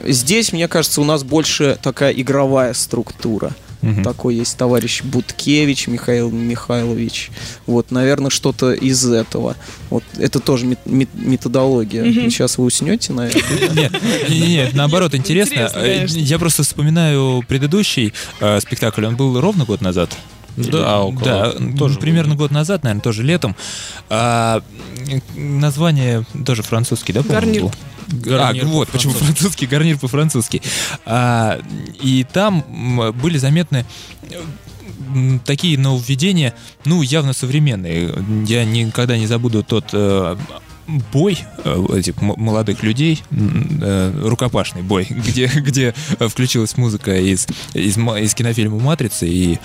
здесь, мне кажется, у нас больше такая игровая структура. Мгм. Такой есть товарищ Буткевич Михаил Михайлович. Вот, наверное, что-то из этого. Вот это тоже мет- мет- методология. Сейчас вы уснете, наверное. Нет, не- не- нет, наоборот, интересно. Э. Я просто вспоминаю предыдущий э, спектакль, он был ровно год назад. Да, около. Да, Тоже примерно год назад, наверное, тоже летом. А, название тоже французский, да, Гарнир. Гарнир а, вот, почему французский, гарнир по-французски. А, и там были заметны такие нововведения, ну, явно современные. Я никогда не забуду тот э, бой э, этих молодых людей, э, рукопашный бой, где, где э, включилась музыка из, из, из кинофильма «Матрица», и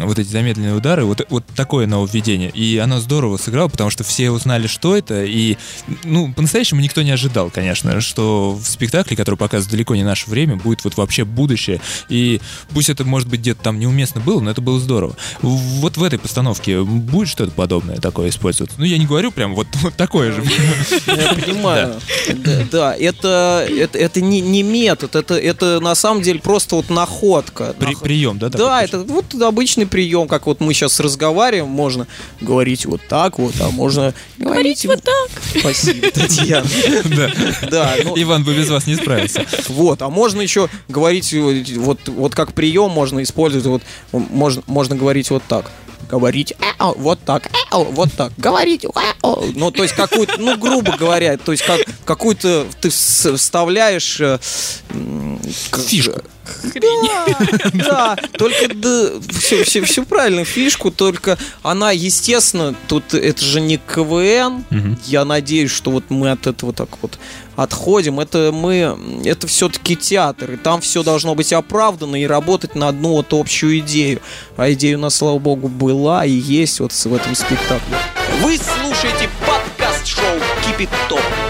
вот эти замедленные удары, вот, вот такое нововведение. И оно здорово сыграло, потому что все узнали, что это, и, ну, по-настоящему никто не ожидал, конечно, что в спектакле, который показывает далеко не наше время, будет вот вообще будущее, и пусть это, может быть, где-то там неуместно было, но это было здорово. Вот в этой постановке будет что-то подобное такое использоваться? Ну, я не говорю прям вот, вот такое же. Я понимаю. Да, да, это, это, это не, не метод, это, это на самом деле просто вот находка. При- Нах- прием, да? Да, это вот обычный прием, как вот мы сейчас разговариваем, можно говорить вот так вот, а можно говорить вот так. Спасибо, Татьяна. Да. Да, ну, Иван бы без вас не справился. вот, а можно еще говорить вот, вот как прием можно использовать, вот можно, можно говорить вот так. Говорить «Эу», вот так, «Эу», вот так, говорить «Эу». ну то есть какую-то, ну грубо говоря, то есть как какую-то ты вс- вставляешь э, Фишку. Да, да, только да, все, все, все правильно, фишку, только она, естественно, тут это же не КВН. Мгм. Я надеюсь, что вот мы от этого так вот отходим. Это мы, это все-таки театр, и там все должно быть оправдано и работать на одну вот общую идею. А идея у нас, слава богу, была и есть вот в этом спектакле. Вы слушаете подкаст-шоу. Топ, топ.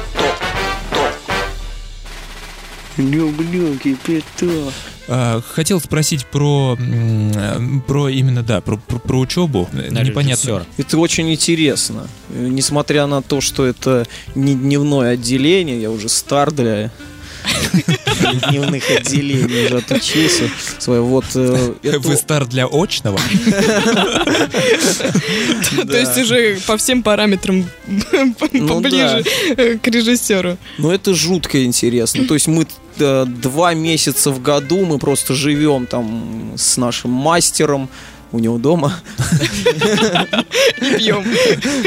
Люблю кипяток. А, Хотел спросить про, э, про именно, да, про, про, про учебу. На Непонятно. Это очень интересно. Э, Несмотря на то, что это не дневное отделение, я уже стар для дневных отделений, уже отучился. Свое вот... э, это- Вы стар для очного? То есть уже по всем параметрам Ну поближе э, к режиссеру. Ну, это жутко интересно. То есть мы э, два месяца в году мы просто живем там с нашим мастером у него дома. Пьем.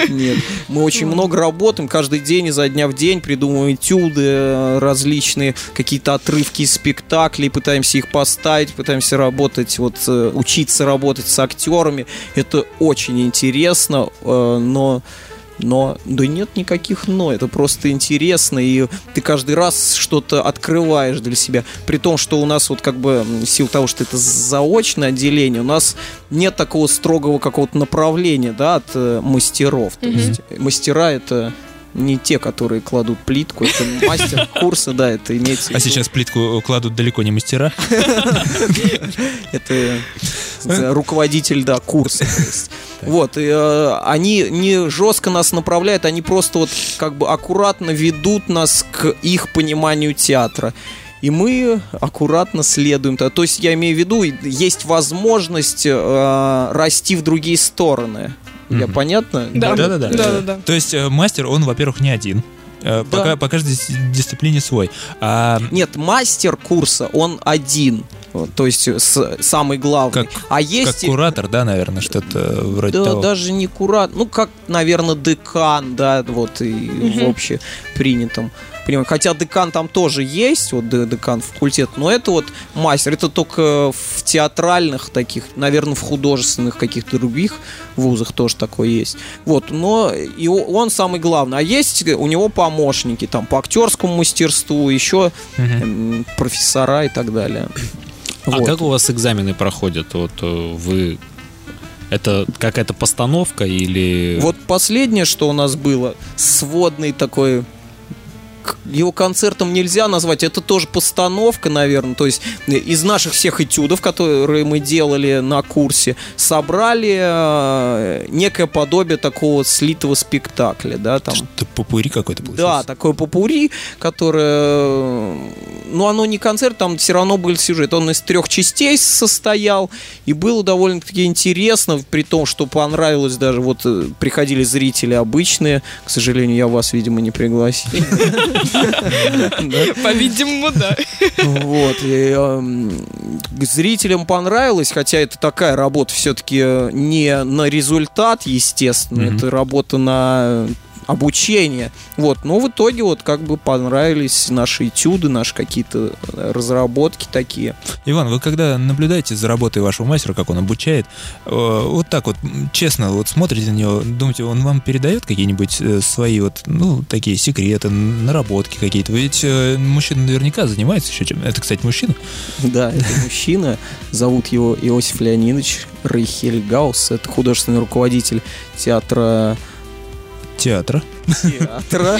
Нет. Мы очень много работаем, каждый день, изо дня в день придумываем этюды э, различные, какие-то отрывки из спектаклей, пытаемся их поставить, пытаемся работать, вот, э, учиться работать с актерами. Это очень интересно, э, но... Но, да нет никаких но, это просто интересно, и ты каждый раз что-то открываешь для себя. При том, что у нас вот как бы, в силу того, что это заочное отделение, у нас нет такого строгого какого-то направления, да, от э, мастеров. То есть мастера это не те, которые кладут плитку, это мастер курса, да, это имеется А сейчас плитку кладут далеко не мастера. Это руководитель, да, курса. Вот, э, они не жестко нас направляют, они просто вот как бы аккуратно ведут нас к их пониманию театра. И мы аккуратно следуем. То есть я имею в виду, есть возможность э, расти в другие стороны. Я Мгм. понятно? Да, Да, да, да. да, да, да. То есть э, мастер, он, во-первых, не один. Э, По, Да. ка- по каждой дис- дисциплине свой. А Нет, мастер курса, он один. То есть с- самый главный. Как- а как есть... куратор, да, наверное, что-то вроде Да, того. даже не курат, ну как, наверное, декан, да, вот и в Мгм. общепринятом понимании. Хотя декан там тоже есть, вот де- декан факультета, но это вот мастер, это только в театральных таких, наверное, в художественных каких-то других вузах тоже такое есть. Вот, но и он самый главный. А есть у него помощники там по актерскому мастерству, еще м, профессора и так далее. А Вот. как у вас экзамены проходят? Вот э, вы... Это какая-то постановка или... Вот последнее, что у нас было, сводный такой его концертом нельзя назвать, это тоже постановка, наверное. То есть э, из наших всех этюдов, которые мы делали на курсе, собрали э, некое подобие такого слитого спектакля, да, там. Что-то попури какой-то Да, получился. такое попури, которое... Ну, оно не концерт, там все равно был сюжет. Он из трех частей состоял, и было довольно-таки интересно, при том, что понравилось даже, вот э, приходили зрители обычные, к сожалению, я вас, видимо, не пригласил. По-видимому, да. Вот. и, эм, зрителям понравилось, хотя это такая работа все-таки не на результат, естественно, это работа на обучение. Вот. Но в итоге вот как бы понравились наши этюды, наши какие-то э, разработки такие. Иван, вы когда наблюдаете за работой вашего мастера, как он обучает, э, вот так вот, честно, вот смотрите на него, думаете, он вам передает какие-нибудь э, свои вот, ну, такие секреты, наработки какие-то? Ведь мужчина наверняка занимается еще чем. Это, кстати, мужчина. Да, это мужчина. Зовут его Иосиф Леонидович Рейхельгаус. Это художественный руководитель театра Театра. театра.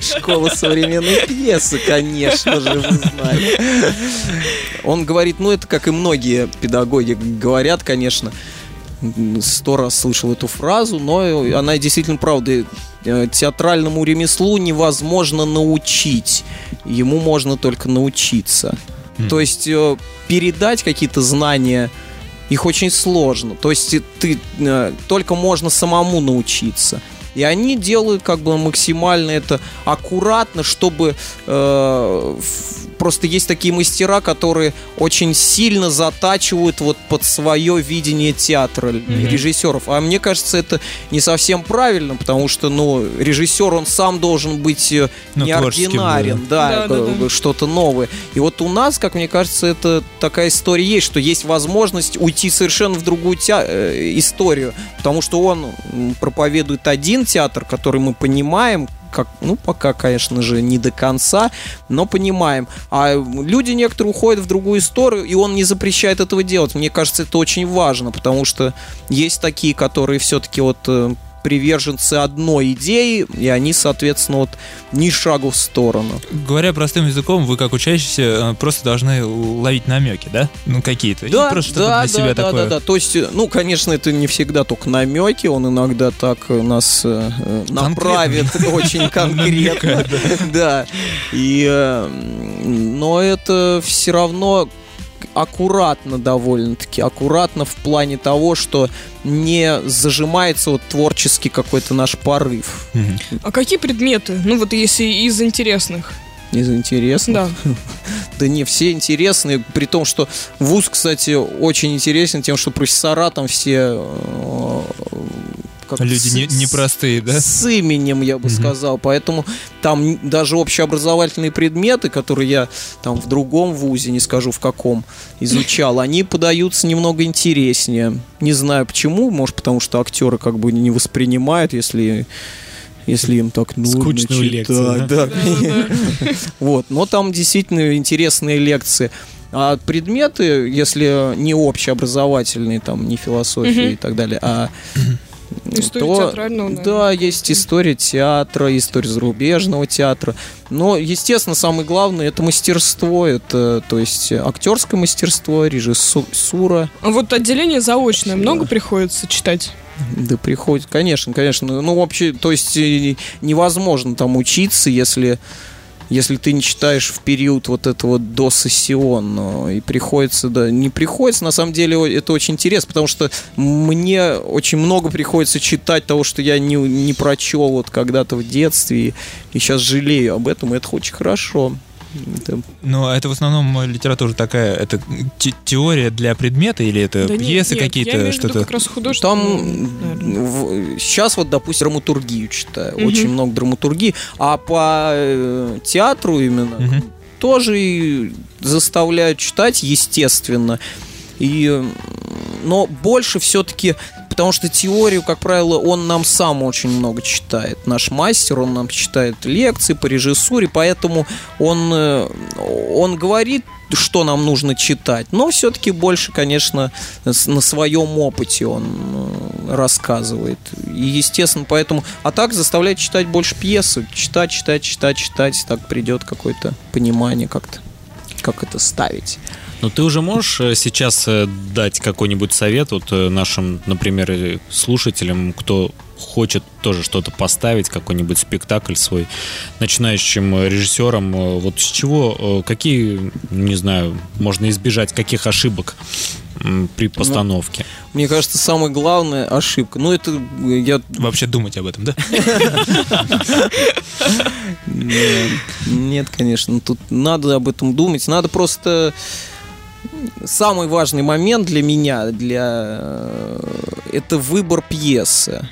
Школа современной пьесы, конечно же, вы знали. Он говорит, ну это как и многие педагоги говорят, конечно, сто раз слышал эту фразу, но она действительно правда. Э, Театральному ремеслу невозможно научить. Ему можно только научиться. То есть э, передать какие-то знания их очень сложно. То есть ты э, только можно самому научиться. И они делают как бы максимально это аккуратно, чтобы э, просто есть такие мастера, которые очень сильно затачивают вот под свое видение театра режиссеров. А мне кажется, это не совсем правильно, потому что, ну, режиссер, он сам должен быть э, Ну, неординарен, да, Да, да, что-то новое. И вот у нас, как мне кажется, это такая история есть, что есть возможность уйти совершенно в другую теа- э, историю, потому что он проповедует один театр, который мы понимаем, как, ну, пока, конечно же, не до конца, но понимаем. А люди некоторые уходят в другую историю, и он не запрещает этого делать. Мне кажется, это очень важно, потому что есть такие, которые все-таки вот э, приверженцы одной идеи, и они, соответственно, вот ни шагу в сторону. Говоря простым языком, вы как учащиеся э, просто должны ловить намеки, да? Ну, какие-то. И Да, просто что-то да, для себя да, такое. да, да. То есть, э, ну, конечно, это не всегда только намеки, он иногда так э, нас э, направит очень конкретно. Да. И, но это все равно аккуратно довольно-таки, аккуратно в плане того, что не зажимается вот творческий какой-то наш порыв. А какие предметы? Ну вот если из интересных. Из интересного. Да. Да не, все интересные, при том, что вуз, кстати, очень интересен тем, что профессора там все... как Люди с- не- непростые, да? С именем, я бы Мгм. сказал. Поэтому там даже общеобразовательные предметы, которые я там в другом вузе, не скажу в каком, изучал, они подаются немного интереснее. Не знаю почему, может потому что актеры как бы не воспринимают, если если им так нудно Скучную читать. лекцию, да. Вот, но там действительно интересные лекции. А предметы, если не общеобразовательные, там, не философия и так далее, а История то- театрального, наверное. Да, есть история театра, история зарубежного театра. Но, естественно, самое главное это мастерство, это, то есть, актерское мастерство, режиссура. А вот отделение заочное много приходится читать? Да приходит, конечно, конечно. Ну, вообще, то есть, невозможно там учиться, если если ты не читаешь в период вот этого досессионного, и приходится, да, не приходится, на самом деле это очень интересно, потому что мне очень много приходится читать того, что я не, не прочел вот когда-то в детстве, и, и сейчас жалею об этом, и это очень хорошо. Это- Но это в основном литература такая, это те- теория для предмета или это Да пьесы какие-то, что-то? как раз художественное, Там в- сейчас вот, допустим, драматургию читаю, Мгм. очень много драматургии, а по э, театру именно Мгм. тоже и заставляют читать, естественно. И, но больше все-таки, потому что теорию, как правило, он нам сам очень много читает. Наш мастер, он нам читает лекции по режиссуре, поэтому он, э, он говорит, что нам нужно читать, но все-таки больше, конечно, на своем опыте он э, рассказывает. И, естественно, поэтому... А так заставляет читать больше пьесы. Читать, читать, читать, читать. Так придет какое-то понимание как-то, как это ставить. Но ты уже можешь э, сейчас э, дать какой-нибудь совет вот э, нашим, например, слушателям, кто хочет тоже что-то поставить, какой-нибудь спектакль свой, начинающим режиссерам, вот с чего, какие, не знаю, можно избежать, каких ошибок при постановке? Мне кажется, самая главная ошибка. Ну, это э, я... Вообще думать об этом, да? Нет, Нет, конечно, тут надо об этом думать. Надо просто... Самый важный момент для меня, для... э, это выбор пьесы.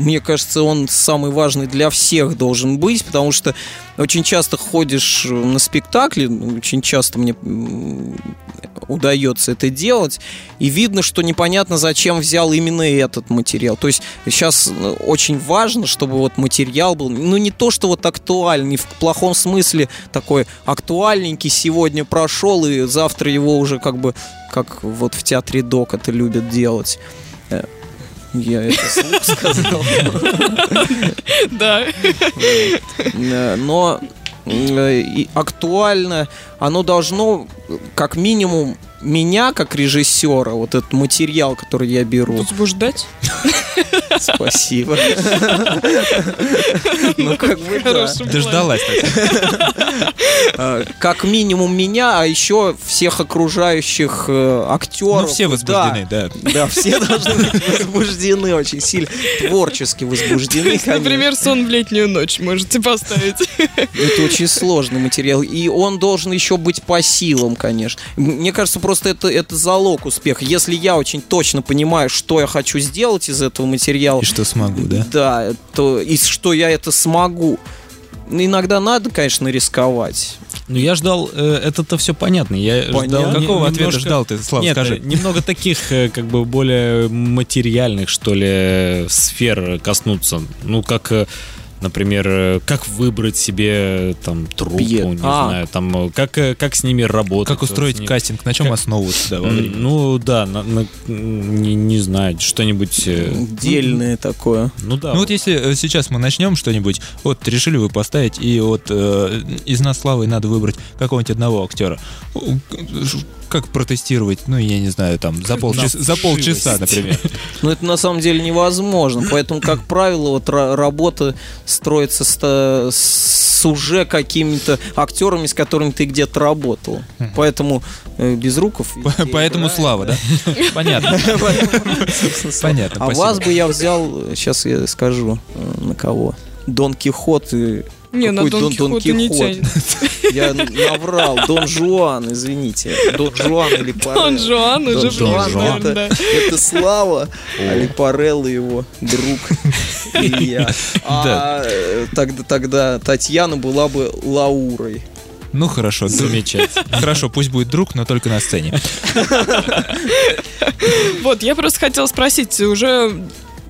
Мне кажется, он самый важный для всех должен быть, потому что очень часто ходишь на спектакли, очень часто мне удается это делать, и видно, что непонятно, зачем взял именно этот материал. То есть сейчас ну, очень важно, чтобы вот материал был, ну не то, что вот актуальный, в плохом смысле такой актуальненький сегодня прошел, и завтра его уже как бы, как вот в театре Док это любят делать. Я это вслух сказал. Да. Э, но э, актуально оно должно как минимум меня как режиссера вот этот материал который я беру Возбуждать? спасибо ну как бы. Дождалась. Э, как минимум меня а еще всех окружающих э, актеров Ну, все возбуждены, да. да все должны быть возбуждены очень сильно творчески возбуждены. Например, сон в летнюю ночь можете поставить. Это очень сложный материал. И он должен еще быть по силам, конечно. Мне кажется, просто это, это залог успеха. Если я очень точно понимаю, что я хочу сделать из этого материала, И что смогу, да? да, то и что я это смогу. Ну, Иногда надо, конечно, рисковать. Ну, я ждал, э, это-то все понятно. Я Понятно. ждал Какого ответа немножко- ждал ты, Слав, Нет, скажи? немного таких, э, как бы, более материальных, что ли, сфер коснуться. Ну, как, э, например, э, как выбрать себе, там, труппу, Пье- не А. знаю, там, э, как, э, как с ними работать. Как устроить с ними- кастинг, на чем Как- основываться, да? Ну, да, на- на- не, не знаю, что-нибудь... э, Дельное такое. Ну, да. Ну вот если э, сейчас мы начнем что-нибудь, вот решили вы поставить, и вот э, из нас славы надо выбрать какого-нибудь одного актера. Как протестировать, ну я не знаю, там за полчаса, за полчаса, например. Но это на самом деле невозможно. Поэтому, как правило, вот ра- работа строится с, с уже какими-то актерами, с которыми ты где-то работал. Поэтому э, без руков. Поэтому слава, да? Понятно. Понятно, А спасибо. вас бы я взял, сейчас я скажу, э, на кого. Дон Кихот и... Не, на Какой Дон Кихота не тянет. Я наврал. Дон Жуан, извините. Дон Жуан или Парел. Дон Жуан Дон уже наверное, это, да. это Слава, а Липарелло его друг и я. А тогда, тогда Татьяна была бы Лаурой. Ну хорошо, Замечательно. Хорошо, пусть будет друг, но только на сцене. Вот, я просто хотела спросить, уже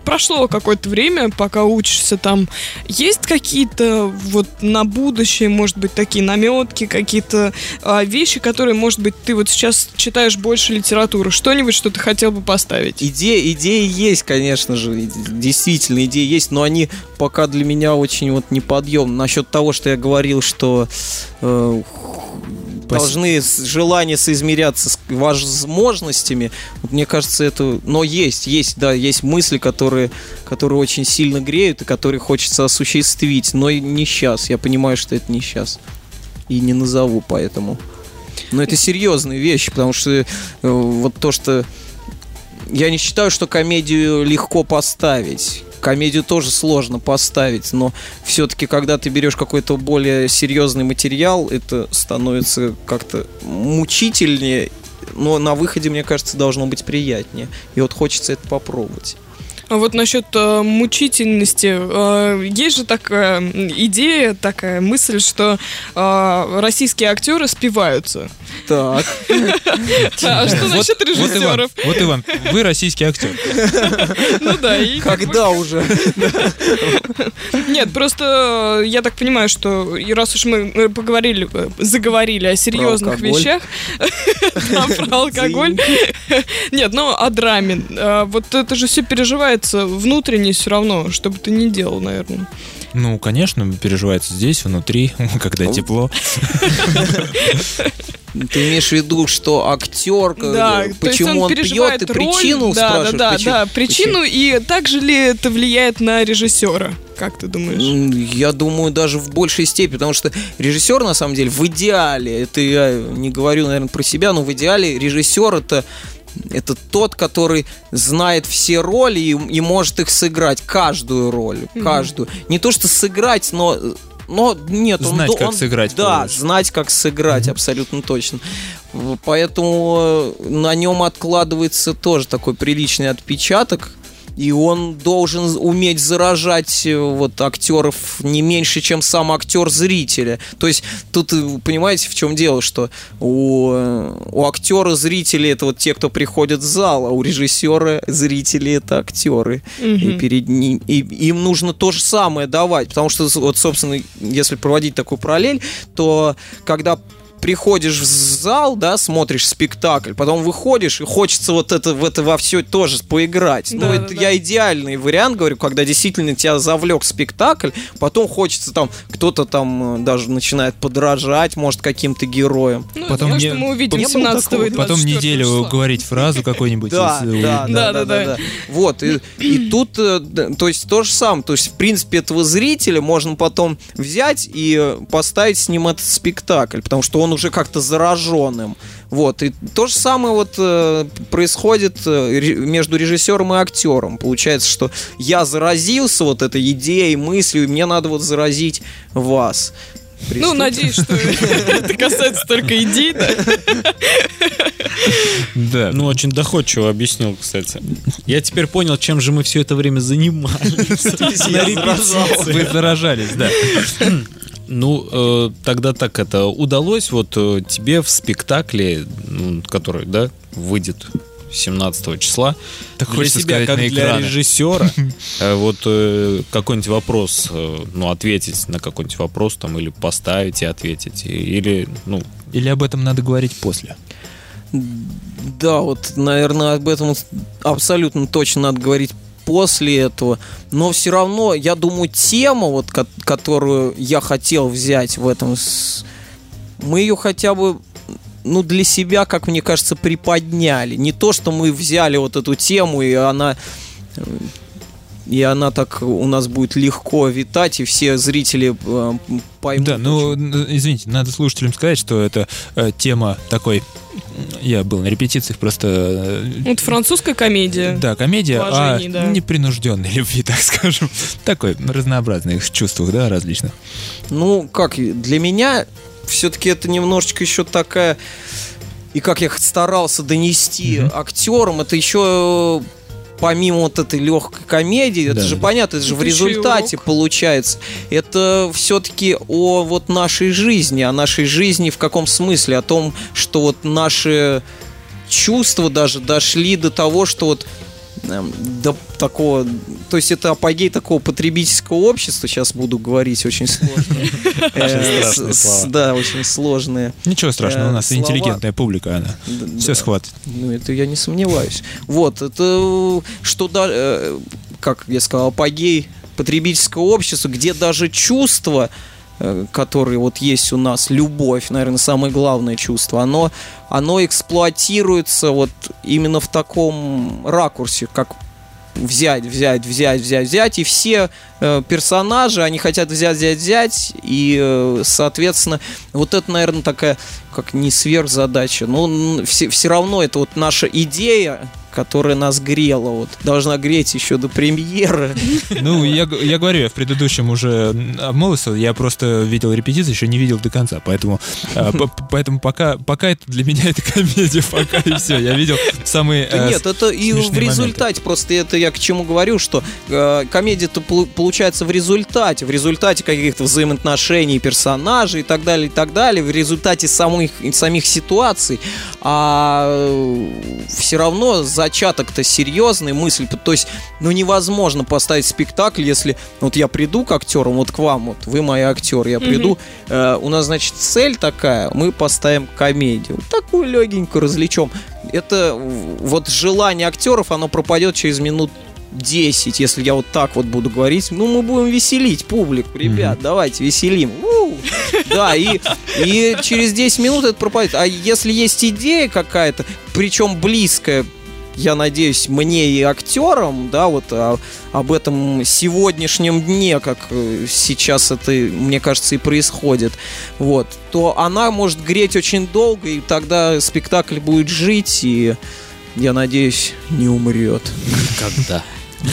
прошло какое-то время, пока учишься там. Есть какие-то вот на будущее, может быть, такие наметки, какие-то а, вещи, которые, может быть, ты вот сейчас читаешь больше литературы, что-нибудь, что ты хотел бы поставить? Идеи, идеи есть, конечно же, действительно, идеи есть, но они пока для меня очень вот неподъемны. Насчет того, что я говорил, что э, должны с- желания соизмеряться с возможностями, вот мне кажется, это... Но есть, есть, да, есть мысли, которые, которые очень сильно греют и которые хочется осуществить, но не сейчас. Я понимаю, что это не сейчас. И не назову поэтому. Но это серьезные вещи, потому что э, вот то, что я не считаю, что комедию легко поставить. Комедию тоже сложно поставить, но все-таки, когда ты берешь какой-то более серьезный материал, это становится как-то мучительнее, но на выходе, мне кажется, должно быть приятнее. И вот хочется это попробовать. А вот насчет э, мучительности, э, есть же такая идея, такая мысль, что э, российские актеры спиваются. Так. А что насчет режиссеров? вот Иван, вы российский актер. Ну да, Когда уже? Нет, просто э, я так понимаю, что и раз уж мы э, поговорили, э, заговорили о серьезных вещах, да, про алкоголь. Нет, ну о драме. А, Вот это же все переживается внутренне все равно, что бы ты ни делал, наверное. Ну, конечно, переживается здесь, внутри, когда тепло. Ты имеешь в виду, что актер, Да, почему он, пьет, переживает ты роль, причину да, спрашиваешь? Да, да, Почему- да, причину и также ли это влияет на режиссера? Как ты думаешь? Я думаю, даже в большей степени, потому что режиссер, на самом деле, в идеале, это я не говорю, наверное, про себя, но в идеале режиссер это это тот, который знает все роли и, и может их сыграть, каждую роль, каждую. Не то что сыграть, но но нет, он, Знать, до- как он- сыграть, Да, короче. знать, как сыграть, абсолютно точно. Поэтому э, на нем откладывается тоже такой приличный отпечаток. И он должен уметь заражать э, вот актеров не меньше, чем сам актер зрителя. То есть тут э, понимаете, в чем дело, что у, э, у актера зрители это вот те, кто приходит в зал, а у режиссера зрители это актеры. И перед ним и им нужно то же самое давать, потому что вот собственно, если проводить такую параллель, то когда приходишь в зал, да, смотришь спектакль, потом выходишь, и хочется вот это, в это во все тоже поиграть. ну, Да, это да, я идеальный вариант, говорю, когда действительно тебя завлек спектакль, потом хочется там, кто-то там э, даже начинает подражать, может, каким-то героям. Ну, потом думаю, не- мы увидим не было 17 такого. и 24 Потом неделю числа. говорить фразу какую-нибудь. Да, из- да, да, да, да, да. Вот, и, тут, э, то есть то же самое, то есть, в принципе, этого зрителя можно потом взять и э, поставить с ним этот спектакль, потому что он уже как-то заражен им. Вот, и то же самое вот э, происходит э, между режиссером и актером. Получается, что я заразился вот этой идеей, мыслью, и мне надо вот заразить вас. Ну, Приступим? надеюсь, что это касается только идей, да? Да. Ну, очень доходчиво объяснил, кстати. Я теперь понял, чем же мы все это время занимались. Вы заражались, да. Ну, э, тогда так это удалось вот э, тебе в спектакле, ну, который, да, выйдет 17 числа. Так для хочется себя, сказать как для экраны. режиссера, э, вот э, какой-нибудь вопрос, э, ну, ответить на какой-нибудь вопрос там, или поставить и ответить, и- или, ну, Или об этом надо говорить после? Да, вот, наверное, об этом абсолютно точно надо говорить после этого. Но все равно, я думаю, тема, вот, ко- которую я хотел взять в этом, мы ее хотя бы ну, для себя, как мне кажется, приподняли. Не то, что мы взяли вот эту тему, и она и она так у нас будет легко витать, и все зрители э, поймут. Да, ну, извините, надо слушателям сказать, что это э, тема такой... Я был на репетициях, просто... э, Вот французская комедия. Да, комедия о Положений, да. непринужденной любви, так скажем. Такой разнообразных чувствах, да, различных. Ну, как, для меня все-таки это немножечко еще такая... И как я старался донести актерам, это еще помимо вот этой легкой комедии, это Да, же да. понятно, это же в Это и результате урок. получается. Это все-таки о вот нашей жизни, о нашей жизни в каком смысле? О том, что вот наши чувства даже дошли до того, что вот до такого, то есть это апогей такого потребительского общества, сейчас буду говорить очень сложно. Э. Да, очень сложные. Ничего страшного, у Э, нас интеллигентная публика, она. Все схватит. Ну, это я не сомневаюсь. Вот, это что да, э, как я сказал, апогей потребительского общества, где даже чувства, э, которые вот есть у нас, любовь, наверное, самое главное чувство, оно, оно эксплуатируется вот именно в таком ракурсе, как взять, взять, взять, взять, взять, и все э, персонажи, они хотят взять, взять, взять, и, э, соответственно, вот это, наверное, такая, как не сверхзадача, но все, все равно это вот наша идея, которая нас грела, вот, должна греть еще до премьеры. Ну, я, я говорю, я в предыдущем уже обмолвился, я просто видел репетицию, еще не видел до конца, поэтому, а, по- поэтому пока, пока это для меня это комедия, пока и все. Я видел самые... Да э, Нет, это и в результате, просто это я к чему говорю, что э, комедия-то полу- получается в результате, в результате каких-то взаимоотношений персонажей и так далее, и так далее, в результате самых, самих ситуаций, а все равно зачаток-то серьезный мысль, то есть, ну невозможно поставить спектакль, если вот я приду к актерам, вот к вам, вот вы мои актеры, я приду, э, у нас, значит, цель такая, мы поставим комедию, такую легенькую, развлечем. Это вот желание актеров, оно пропадет через минут 10, если я вот так вот буду говорить. Ну, мы будем веселить публику, ребят, давайте веселим. У! Да, и, и через 10 минут это пропадет. А если есть идея какая-то, причем близкая, я надеюсь, мне и актерам, да, вот а, об этом сегодняшнем дне, как э, сейчас это, мне кажется, и происходит, вот, то она может греть очень долго, и тогда спектакль будет жить, и, я надеюсь, не умрет. Когда?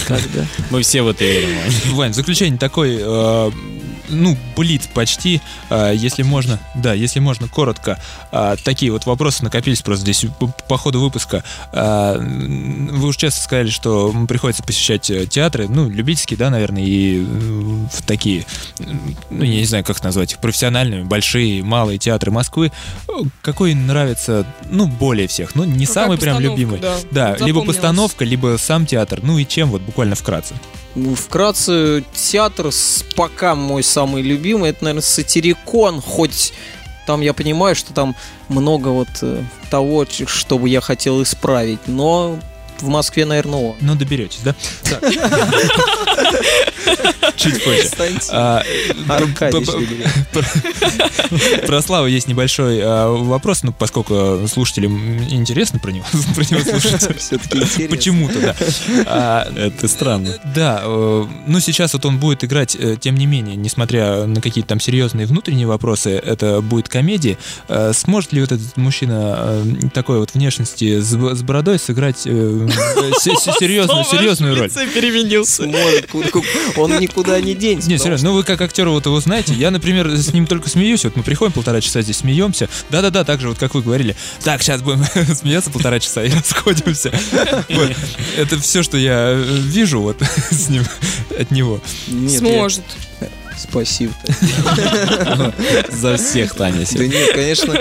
Когда? Мы все в это верим, Вань. Заключение такой, э, ну, блиц почти, э, если можно, да, если можно, коротко. Э, такие вот вопросы накопились просто здесь по, ходу выпуска. Э, вы уж часто сказали, что приходится посещать э, театры, ну, любительские, да, наверное, и в такие, ну, я не знаю, как их назвать, их профессиональные, большие, малые театры Москвы. Какой нравится, ну, более всеих, ну, не Какая самый прям любимый. да, Да, либо постановка, либо сам театр. Ну и чем вот буквально вкратце. Вкратце, театр пока мой самый любимый, это, наверное, сатирикон, хоть там я понимаю, что там много вот э, того, что бы я хотел исправить, но в Москве, наверное, он. Ну, доберетесь, да? Чуть позже. А, Лебедев. про- Славу есть небольшой а, вопрос, ну, поскольку слушателям интересно про него, про него слушать. Все-таки интересно. Почему-то, да. А, Это странно. Да, э, ну сейчас вот он будет играть, э, тем не менее, несмотря на какие-то там серьезные внутренние вопросы, это будет комедия. Э, Сможет ли вот этот мужчина такой вот внешности с бородой сыграть серьезную, Снова серьезную роль? переменился. Он никуда не денется. Не, серьезно, ну вы как актер вот его знаете, я, например, с ним только смеюсь, вот мы приходим полтора часа здесь смеемся, да-да-да, так же вот как вы говорили, так, сейчас будем смеяться полтора часа и расходимся. Это все, что я э, вижу вот с ним, от него. Сможет. Спасибо. За всех, Таня. Да нет, конечно,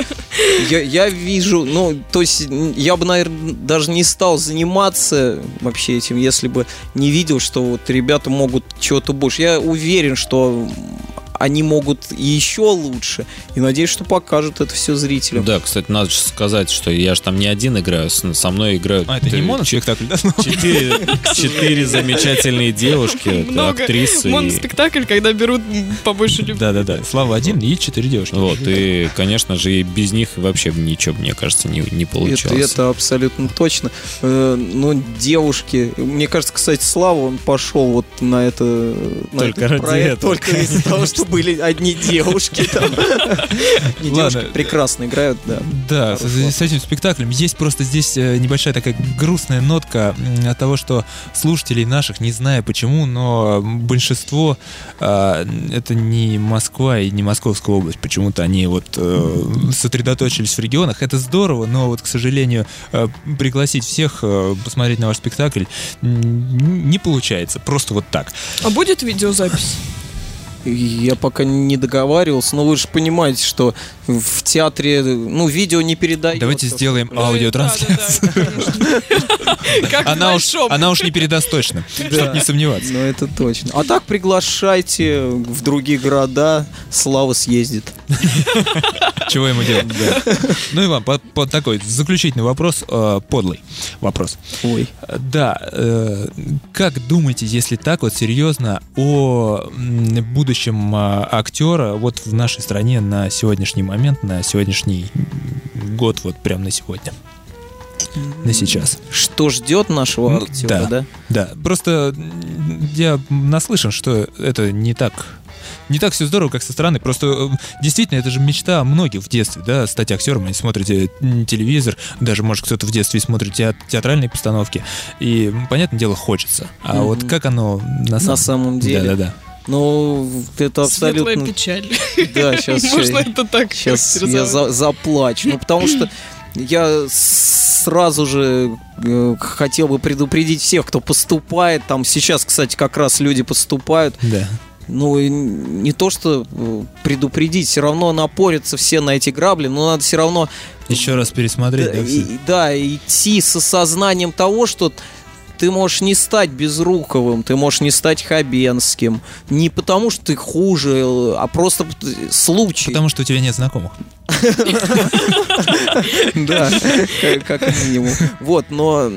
я, я вижу, ну, то есть я бы, наверное, даже не стал заниматься вообще этим, если бы не видел, что вот ребята могут чего-то больше. Я уверен, что они могут еще лучше, и надеюсь, что покажут это все зрителям. Да, кстати, надо же сказать, что я же там не один играю, со мной играют А, это не моноспектакль, да? Четыре, четыре замечательные девушки, это актрисы. моноспектакль, когда берут побольше любви. Да-да-да. Слава один и четыре девушки. Вот, и, конечно же, и без них вообще ничего, мне кажется, не, не Это, получалось. это абсолютно точно. Э, ну, девушки, мне кажется, кстати, Слава, он пошел вот на это на Только этот ради проект этого, только из-за того, что были одни девушки там. Не девушки, прекрасно играют, да. Да, с, этим спектаклем есть просто здесь э, небольшая такая грустная нотка от того, что слушателей наших, не знаю почему, но большинство а, это не Москва и не Московская область. Почему-то они вот э, сосредоточились в регионах. Это здорово, но вот, к сожалению, э, пригласить всех посмотреть на ваш спектакль не получается. Просто вот так. А будет видеозапись? Я пока не договаривался, но вы же понимаете, что в театре, ну, видео не передается. Давайте сделаем Да, аудиотрансляцию. Она уж, большом. она уж не передаст точно, чтобы не сомневаться. Ну, это точно. А так приглашайте в другие города, Слава съездит. Чего ему делать? Ну, Иван, по, по такой заключительный вопрос, э, подлый вопрос. Ой. Да, э, как думаете, если так вот серьезно о м, будущем а, актера вот в нашей стране на сегодняшний момент, на сегодняшний год, вот прям на сегодня? На сейчас. Что ждет нашего актера, да. да? Да, просто я наслышан, что это не так не так все здорово, как со стороны. Просто э, действительно, это же мечта многих в детстве, да, стать актером. Они смотрят э, телевизор, даже, может, кто-то в детстве смотрит теат- театральные постановки. И, понятное дело, хочется. А Мгм. вот как оно на, На самом деле. Да-да-да. Ну, это Светлая абсолютно... печаль. Да, сейчас... Можно это так Сейчас я за- заплачу. Ну, потому что я сразу же э, хотел бы предупредить всех, кто поступает. Там сейчас, кстати, как раз люди поступают. Да. Ну, и не то, что э, предупредить, все равно напорятся все на эти грабли, но надо все равно Еще раз пересмотреть, да, да, и- да, идти с осознанием того, что ты можешь не стать Безруковым, ты можешь не стать Хабенским. Не потому, что ты хуже, а просто случай. Потому что у тебя нет знакомых. Да, как- минимум. Вот, но,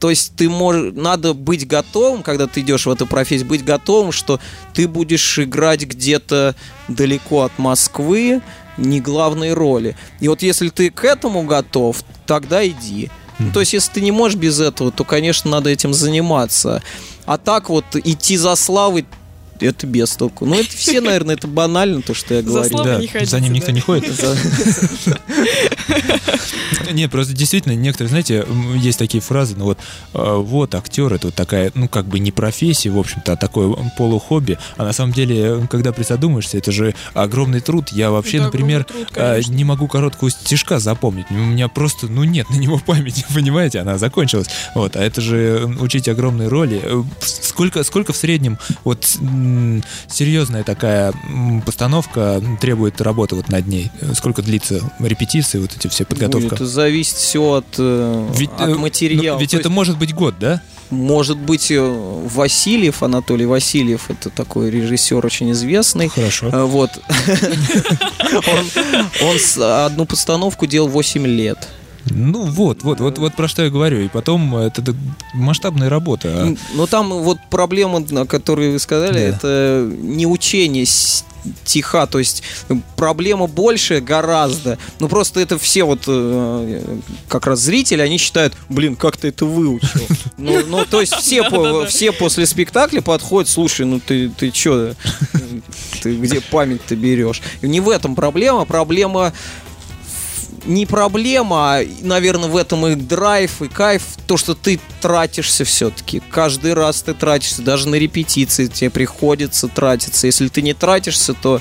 то есть ты можешь, надо быть готовым, когда ты идешь в эту профессию, быть готовым, что ты будешь играть где-то далеко от Москвы, не главной роли. И вот если ты к этому готов, тогда иди. Ну, то есть, если ты не можешь без этого, то, конечно, надо этим заниматься. А так вот идти за славой, это без толку. Ну, это все, наверное, это банально, то, что я За говорю. славой Да, не ходите, за ним никто да. не ходит. За- Не, просто действительно, некоторые, знаете, есть такие фразы, ну вот, э, вот актер, это вот такая, ну как бы не профессия, в общем-то, а такое полухобби. А на самом деле, когда присодумаешься, это же огромный труд. Я вообще, Это например, труд, конечно. не могу короткую стишка запомнить. У меня просто, ну нет на него памяти, понимаете, она закончилась. Вот, а это же учить огромные роли. Э, Сколько, сколько в среднем вот серьезная такая постановка требует работы вот над ней? Сколько длится репетиции, вот эти все подготовка? Это зависит все от, э, Ведь, от э, материала. ну, ведь То это есть, может быть год, да? может быть э, Васильев, Анатолий Васильев, это такой режиссер очень известный. Хорошо. Вот. Он одну постановку делал 8 лет. Ну вот, вот, вот, вот про что я говорю. И потом э, это, масштабная работа. а. Но там вот проблема, на которую вы сказали, Да. это не учение стиха, то есть проблема больше гораздо. Ну просто это все вот э, как раз зрители, они считают, блин, как ты это выучил. Ну, ну, то есть все, по- все после спектакля подходят, слушай, ну ты, ты чё, ты где память-то берешь? И не в этом проблема, проблема не проблема, а, наверное, в этом и драйв, и кайф, то, что ты тратишься все-таки. Каждый раз ты тратишься, даже на репетиции тебе приходится тратиться. Если ты не тратишься, то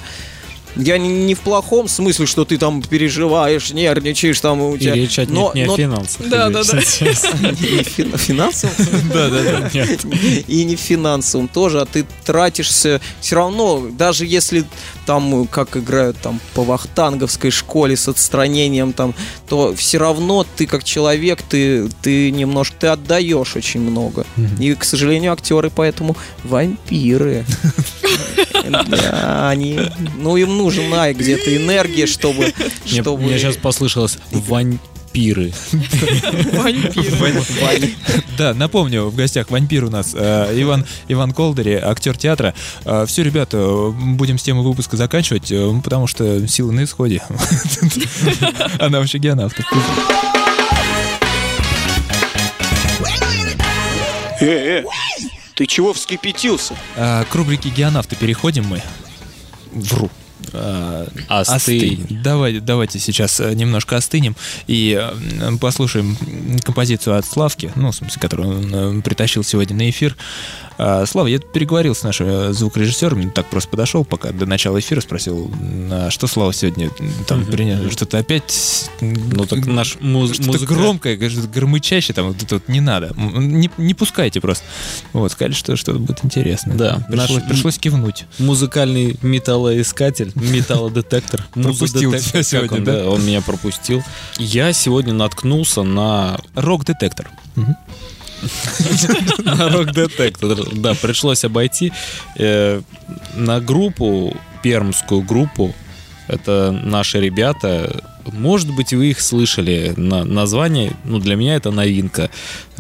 я не, не в плохом смысле, что ты там переживаешь, нервничаешь, там у И тебя... речь отнюдь но- не о но- финансах. Да, да, да. Не фин- финансовом? Да, да, да. Нет. и не в финансовом тоже, а ты тратишься все равно, даже если там, как играют там по вахтанговской школе с отстранением там, то все равно ты как человек, ты, ты немножко, ты отдаешь очень много. И, к сожалению, актеры поэтому вампиры. Да, они, ну им нужна где-то энергия, чтобы, Мне чтобы мне сейчас послышалось вампиры. Вампир. Да, напомню, в гостях вампир у нас э, Иван, Иван Колдери, актер театра. все, ребята, э, будем с темы выпуска заканчивать, э, потому что силы на исходе. Она вообще геонавт. Э, э, ты чего вскипятился? К рубрике геонавты переходим мы. Вру. А, Остынь. Давай, давайте сейчас э, немножко остынем и э, послушаем композицию от Славки, ну, в смысле, которую он э, притащил сегодня на эфир. Слава, я переговорил с нашим э, звукорежиссером, так просто подошел, пока до начала эфира спросил, а что Слава сегодня там принес, что-то опять... Ну так наш муз- Что-то музыка- громкое, говорит, громычаще, там вот это вот не надо. Не, не пускайте просто. Вот, сказали, что что-то будет интересно. Да, Пришлось, наш- пришлось кивнуть. Музыкальный металлоискатель, металлодетектор. Пропустил тебя сегодня, он, да? Он меня пропустил. Я сегодня наткнулся на Рок-детектор. На рок-детектор. Да, пришлось обойти э, на группу, пермскую группу. Это наши ребята. Может быть, вы их слышали. На, название, ну, для меня это новинка.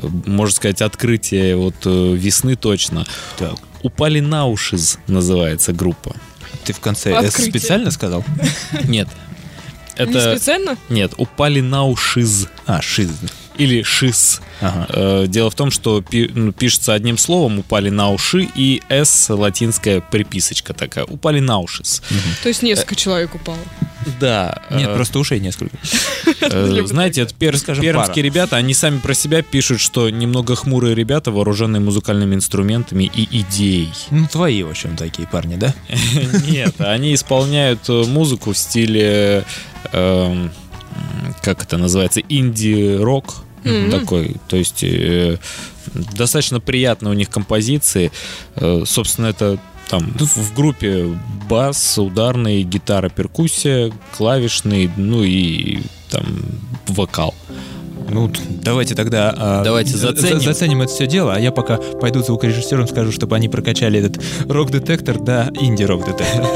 Можно сказать, открытие вот э, весны точно. Так. Упали на уши называется группа. Ты в конце Открытие. специально сказал? Нет. Не Это... специально? Нет, упали на ушиз. А, шиз. Или шиз. Ага. Э, Дело в том, что ну, пишется одним словом «упали на уши» и «с» латинская приписочка такая. «Упали на ушис». То есть несколько человек упало. Да. Нет, э, просто ушей несколько. э, Знаете, это Скажем, пермские ребята, они сами про себя пишут, что немного хмурые ребята, вооруженные музыкальными инструментами и идеей. Ну, твои, в общем, такие парни, да? Нет, они исполняют музыку в стиле, эм, как это называется, инди-рок Мгм. такой. То есть э, достаточно приятные у них композиции. Э, Собственно, это там в в группе бас, ударный, гитара, перкуссия, клавишный, ну и там вокал. Ну, давайте тогда... а, Давайте за- заценим. за- заценим это все дело, а я пока пойду звукорежиссерам скажу, чтобы они прокачали этот рок-детектор до инди-рок-детектора.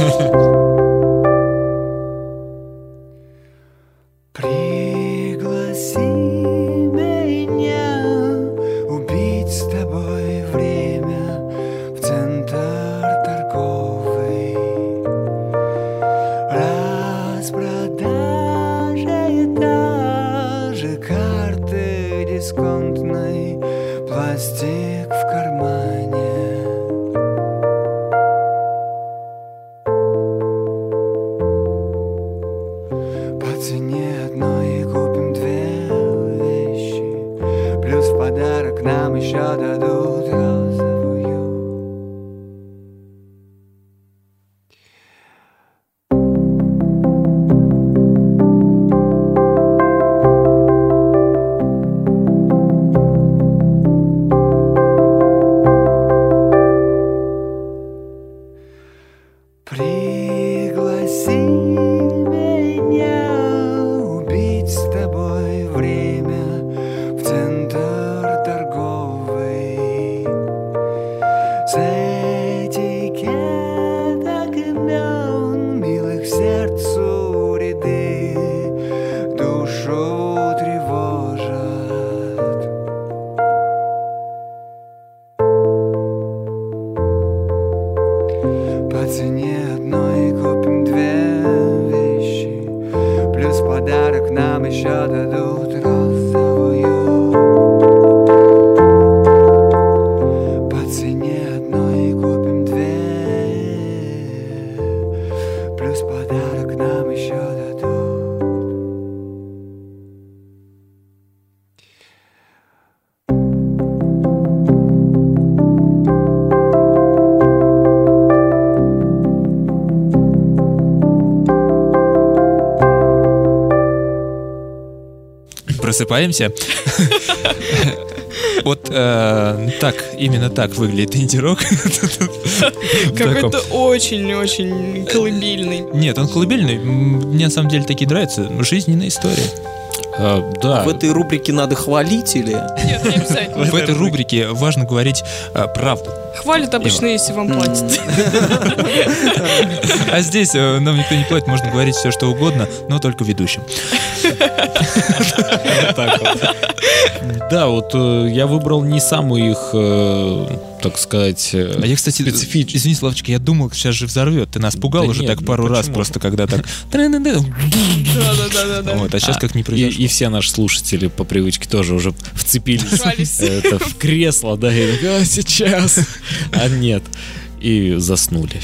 Просыпаемся. Вот э, так, именно так выглядит инди-рок. Какой-то очень-очень колыбельный. Нет, он колыбельный. Мне на самом деле такие нравятся. Жизненная история. Э, Да, В этой рубрике надо хвалить или... Нет, не обязательно. В этой рубрике важно говорить э, правду. Хвалят обычно, если вам платят. А здесь э, нам никто не платит, можно говорить все, что угодно, но только ведущим. да, вот я выбрал не самую их, так сказать, э, А я, кстати, специфич- извини, Славочка, я думал, сейчас же взорвет. Ты нас пугал Да уже нет, так ну пару раз, почему? просто когда так... Вот, а сейчас как не произошло. и все наши слушатели по привычке тоже уже вцепились это, в кресло, да, и «А, сейчас. А нет. И заснули.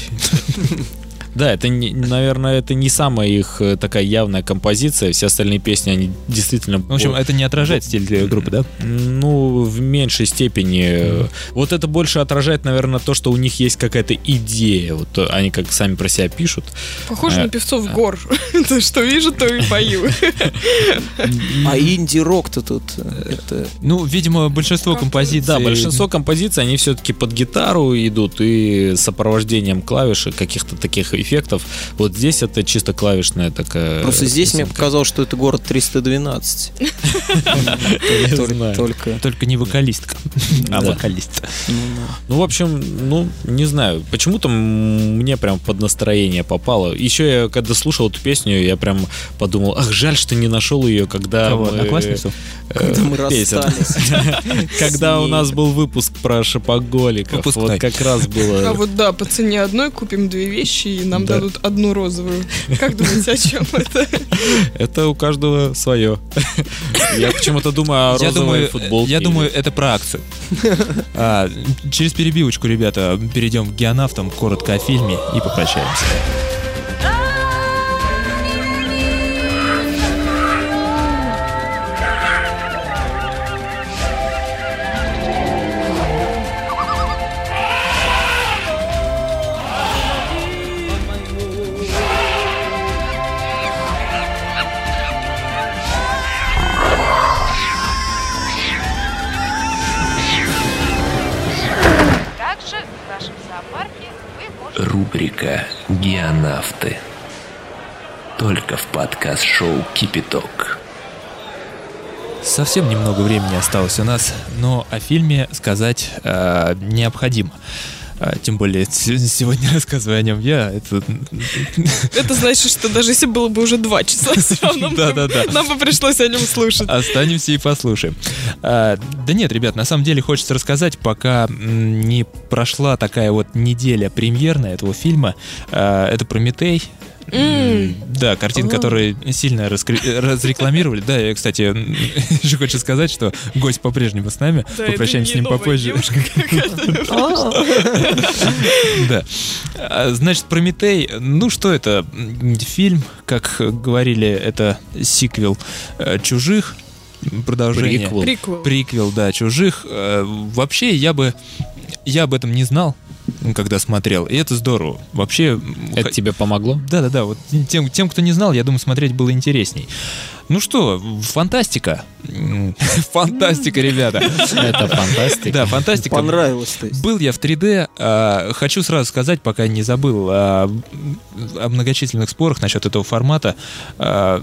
Да, это, наверное, это не самая их э, такая явная композиция. Все остальные песни, они действительно... В общем, это не отражает стиль группы, да? Ну, в меньшей степени. Вот это больше отражает, наверное, то, что у них есть какая-то идея. Вот э, они как сами про себя пишут. Похоже Э, на певцов гор. То, что вижу, то и пою. А инди-рок-то тут. Ну, видимо, большинство композиций... Да, большинство композиций, они все-таки под гитару идут и с сопровождением клавиш каких-то таких эффектов. Вот здесь это чисто клавишная такая... Просто здесь мне песенка. показалось, что это город 312. Не Только-. Только... Не вокалистка, а вокалист. Ну, в общем, ну, не знаю. Почему-то мне прям под настроение попало. Еще я, когда слушал эту песню, я прям подумал, ах, жаль, что не нашел ее, когда Кого, мы... одноклассницу? э, Когда мы песен. расстались. Когда у нас был выпуск про шопоголиков. Выпускной. Вот как раз А было... вот да, по цене одной купим две вещи, и нам Да. дадут одну розовую. Как думаете, о чем это? Это у каждого свое. Я почему-то думаю о розовой думаю, футболке. я думаю, это про акцию. А, через перебивочку, ребята, перейдем к геонавтам, коротко о фильме и попрощаемся. Рубрика «Геонавты». Только в подкаст-шоу «Кипяток». Совсем немного времени осталось у нас, но о фильме сказать э, необходимо. А, Тем более, сегодня рассказываю о нем я. Это... Это значит, что даже если было бы уже два часа, все равно бы- Да-да-да. нам бы пришлось о нем слушать. Останемся и послушаем. А, да нет, ребят, на самом деле хочется рассказать, пока не прошла такая вот неделя премьерная этого фильма. А, это «Прометей». М, Да, картин, который сильно раскре- разрекламировали. Да, я, кстати, еще хочу сказать, что гость по-прежнему с нами. Да, Попрощаемся с ним попозже. Да. А, Значит, Прометей, ну что это? Фильм, как говорили, это сиквел э, чужих. Продолжение. Приквел. Приквел. Приквел, да, чужих. Э, Вообще, я бы. Я об этом не знал, когда смотрел. И это здорово. Вообще. Это х- тебе помогло? да-да-да, вот тем, тем, кто не знал, я думаю, смотреть было интересней. Ну что, фантастика. Фантастика, ребята. Это фантастика. Да, фантастика. Понравилось, то есть. Был я в 3D. а, хочу сразу сказать, пока не забыл а, о многочисленных спорах насчет этого формата. а,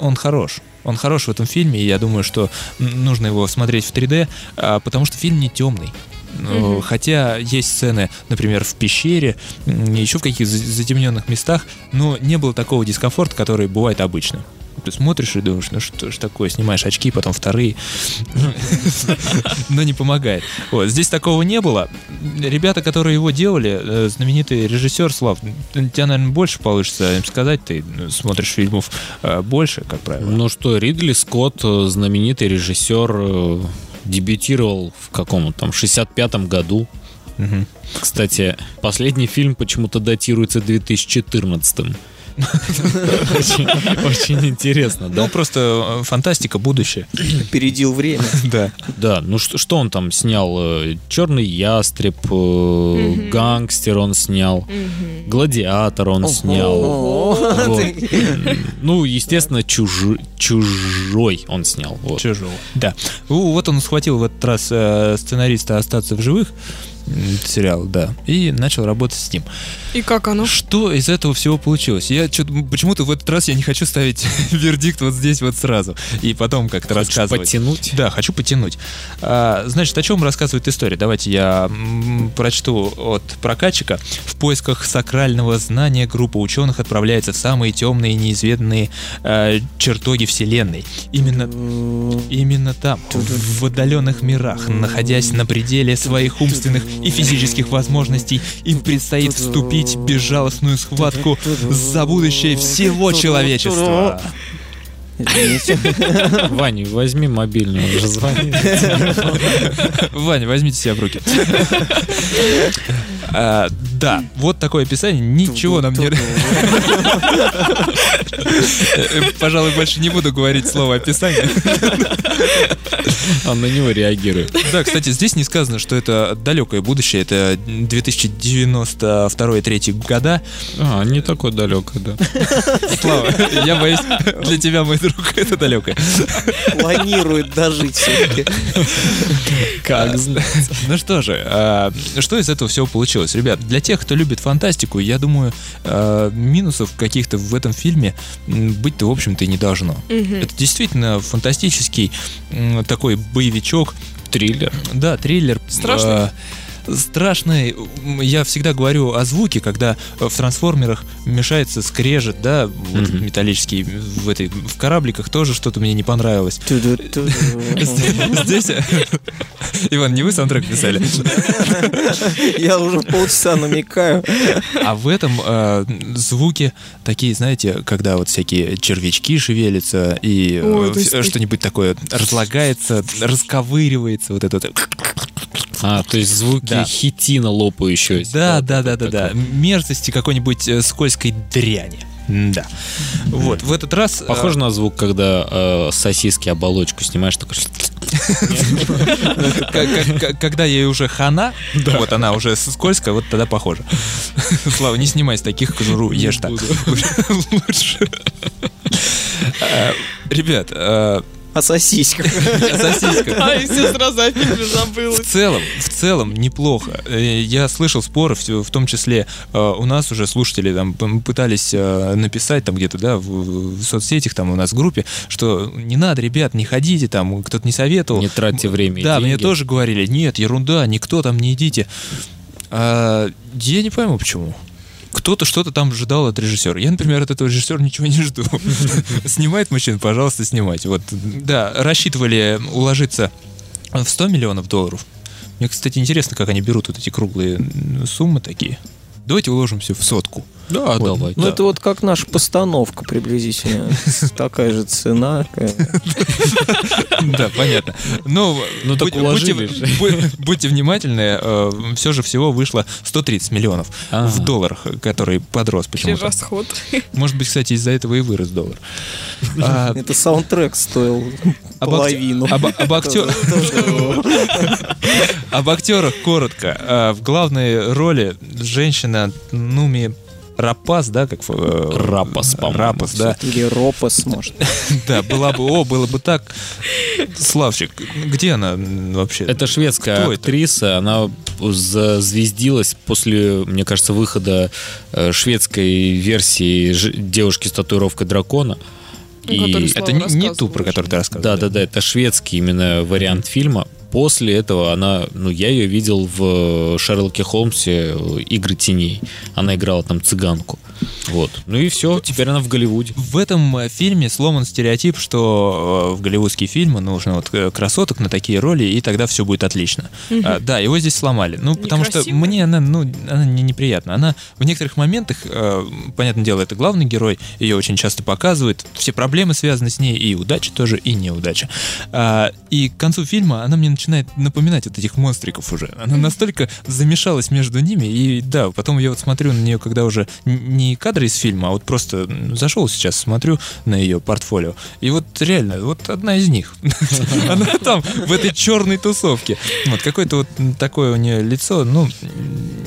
он хорош. Он хорош в этом фильме, и я думаю, что нужно его смотреть в 3D, а, потому что фильм не темный. Ну, Хотя есть сцены, например, в пещере, еще в каких-то за- затемненных местах, но не было такого дискомфорта, который бывает обычно. Ты смотришь и думаешь, ну что ж такое, снимаешь очки, потом вторые, но не помогает. Вот, здесь такого не было. Ребята, которые его делали, э, знаменитый режиссер Слав, тебя, наверное, больше получится им сказать, ты ну, смотришь фильмов э, больше, как правило. Ну что, Ридли Скотт, знаменитый режиссер, дебютировал в каком там 65-м году. Мгм. Кстати, последний фильм почему-то датируется 2014 Очень интересно, Ну, да? просто э, фантастика, будущее. Опередил время. Да. Да, ну что, что он там снял? Э, Черный ястреб, э, гангстер он снял, гладиатор он снял. Ну, естественно, чужой он снял. Чужого. Да. Вот он схватил в этот раз сценариста «Остаться в живых», сериал, да, и начал работать с ним. И как оно? Что из этого всего получилось? Я почему-то в этот раз я не хочу ставить вердикт вот здесь вот сразу и потом как-то рассказывать. подтянуть? Да, хочу потянуть. А, значит, о чем рассказывает история? Давайте я прочту от прокатчика. В поисках сакрального знания группа ученых отправляется в самые темные и неизведанные э, чертоги Вселенной. Именно Именно там, в отдаленных мирах, находясь на пределе своих умственных и физических возможностей, им предстоит вступить в безжалостную схватку за будущее всего человечества. Ваня, возьми мобильный, он же звонит. Ваня, возьмите себя в руки. А, Да, вот такое описание, ничего нам не... Пожалуй, больше не буду говорить слово описание. Он на него реагирует. Да, кстати, здесь не сказано, что это далекое будущее, это 2092-3 года. А, не такой далекий, да. Слава, я боюсь, для тебя, мой друг, это далекое. Планирует дожить все-таки. Как знать. Ну что же, а, что из этого всего получилось? Ребят, для тех, кто любит фантастику, я думаю, а, минусов каких-то в этом фильме быть-то, в общем-то, и не должно. Это действительно фантастический такой боевичок. Триллер. Да, триллер. Страшный? Страшный, М, я всегда говорю о звуке, когда в трансформерах мешается скрежет, да, вот Мгм. металлический, в этой, в корабликах тоже что-то мне не понравилось. Здесь, Иван, не вы саундтрек писали? Я уже полчаса намекаю. А в этом э, звуки такие, знаете, когда вот всякие червячки шевелятся и э, что-нибудь такое разлагается, расковыривается, вот это вот. А, то есть звуки Да. хитина лопающегося. Да, да, да, да, да. Мерзости какой-нибудь э, скользкой дряни. Да. Вот, в этот раз... э, Похоже на звук, когда э, сосиски оболочку снимаешь, такой... к- когда ей уже хана, вот она уже скользкая, вот тогда похоже. Слава, не снимай с таких кожуру, ешь так. Лучше. Э, Ребят, э, О сосисках. сосиска. А, и все сразу о фильме В забылось. целом, в целом неплохо. Э, Я слышал споры, в том числе э, у нас уже слушатели там пытались э, написать там где-то, да, в, в соцсетях, там у нас в группе, что не надо, ребят, не ходите, там кто-то не советовал. Не тратьте время и Да, мне тоже говорили, нет, ерунда, никто там не идите. А, я не пойму, почему. Кто-то что-то там ожидал от режиссера. Я, например, от этого режиссера ничего не жду. Снимает мужчин, пожалуйста, снимайте. Вот, да, рассчитывали уложиться в 100 миллионов долларов. Мне, кстати, интересно, как они берут вот эти круглые суммы такие. Давайте уложимся в сотку. Да, Вот. давай. Ну, это вот как наша постановка приблизительно. Такая же цена. Да, понятно. Но Ну, так будьте, внимательны, все же всего вышло 130 миллионов А. в долларах, который подрос почему-то. Перерасход. Может быть, кстати, из-за этого и вырос доллар. А, Это саундтрек стоил половину. Об актерах коротко. А, В главной роли женщина Нуми Рапас, да, как э, Рапас, по-моему. Рапас, да. Или Ропас, может. Да, была бы, о, было бы так. Славчик, где она вообще? Это шведская актриса, она зазвездилась после, мне кажется, выхода э, шведской версии девушки с татуировкой дракона. Слава Это не, не ту, про которую ты рассказывал. Да, да, да, это шведский именно вариант фильма. После этого она, ну, я ее видел в Шерлоке Холмсе э, «Игры теней». Она играла там цыганку. Вот. Ну и все, теперь она в Голливуде. В этом э, фильме сломан стереотип, что э, в голливудские фильмы нужно вот э, красоток на такие роли, и тогда все будет отлично. А, да, его здесь сломали. Ну, потому что мне она, ну, она не неприятна. Она в некоторых моментах, э, понятное дело, это главный герой, ее очень часто показывает, все проблемы связаны с ней, и удача тоже, и неудача. А, и к концу фильма она мне начинает напоминать вот этих монстриков уже. Она настолько замешалась между ними, и да, потом я вот смотрю на нее, когда уже не кадры из фильма, а вот просто зашел сейчас, смотрю на ее портфолио, и вот реально, вот одна из них. Она там, в этой черной тусовке. Вот какое-то вот такое у нее лицо, ну,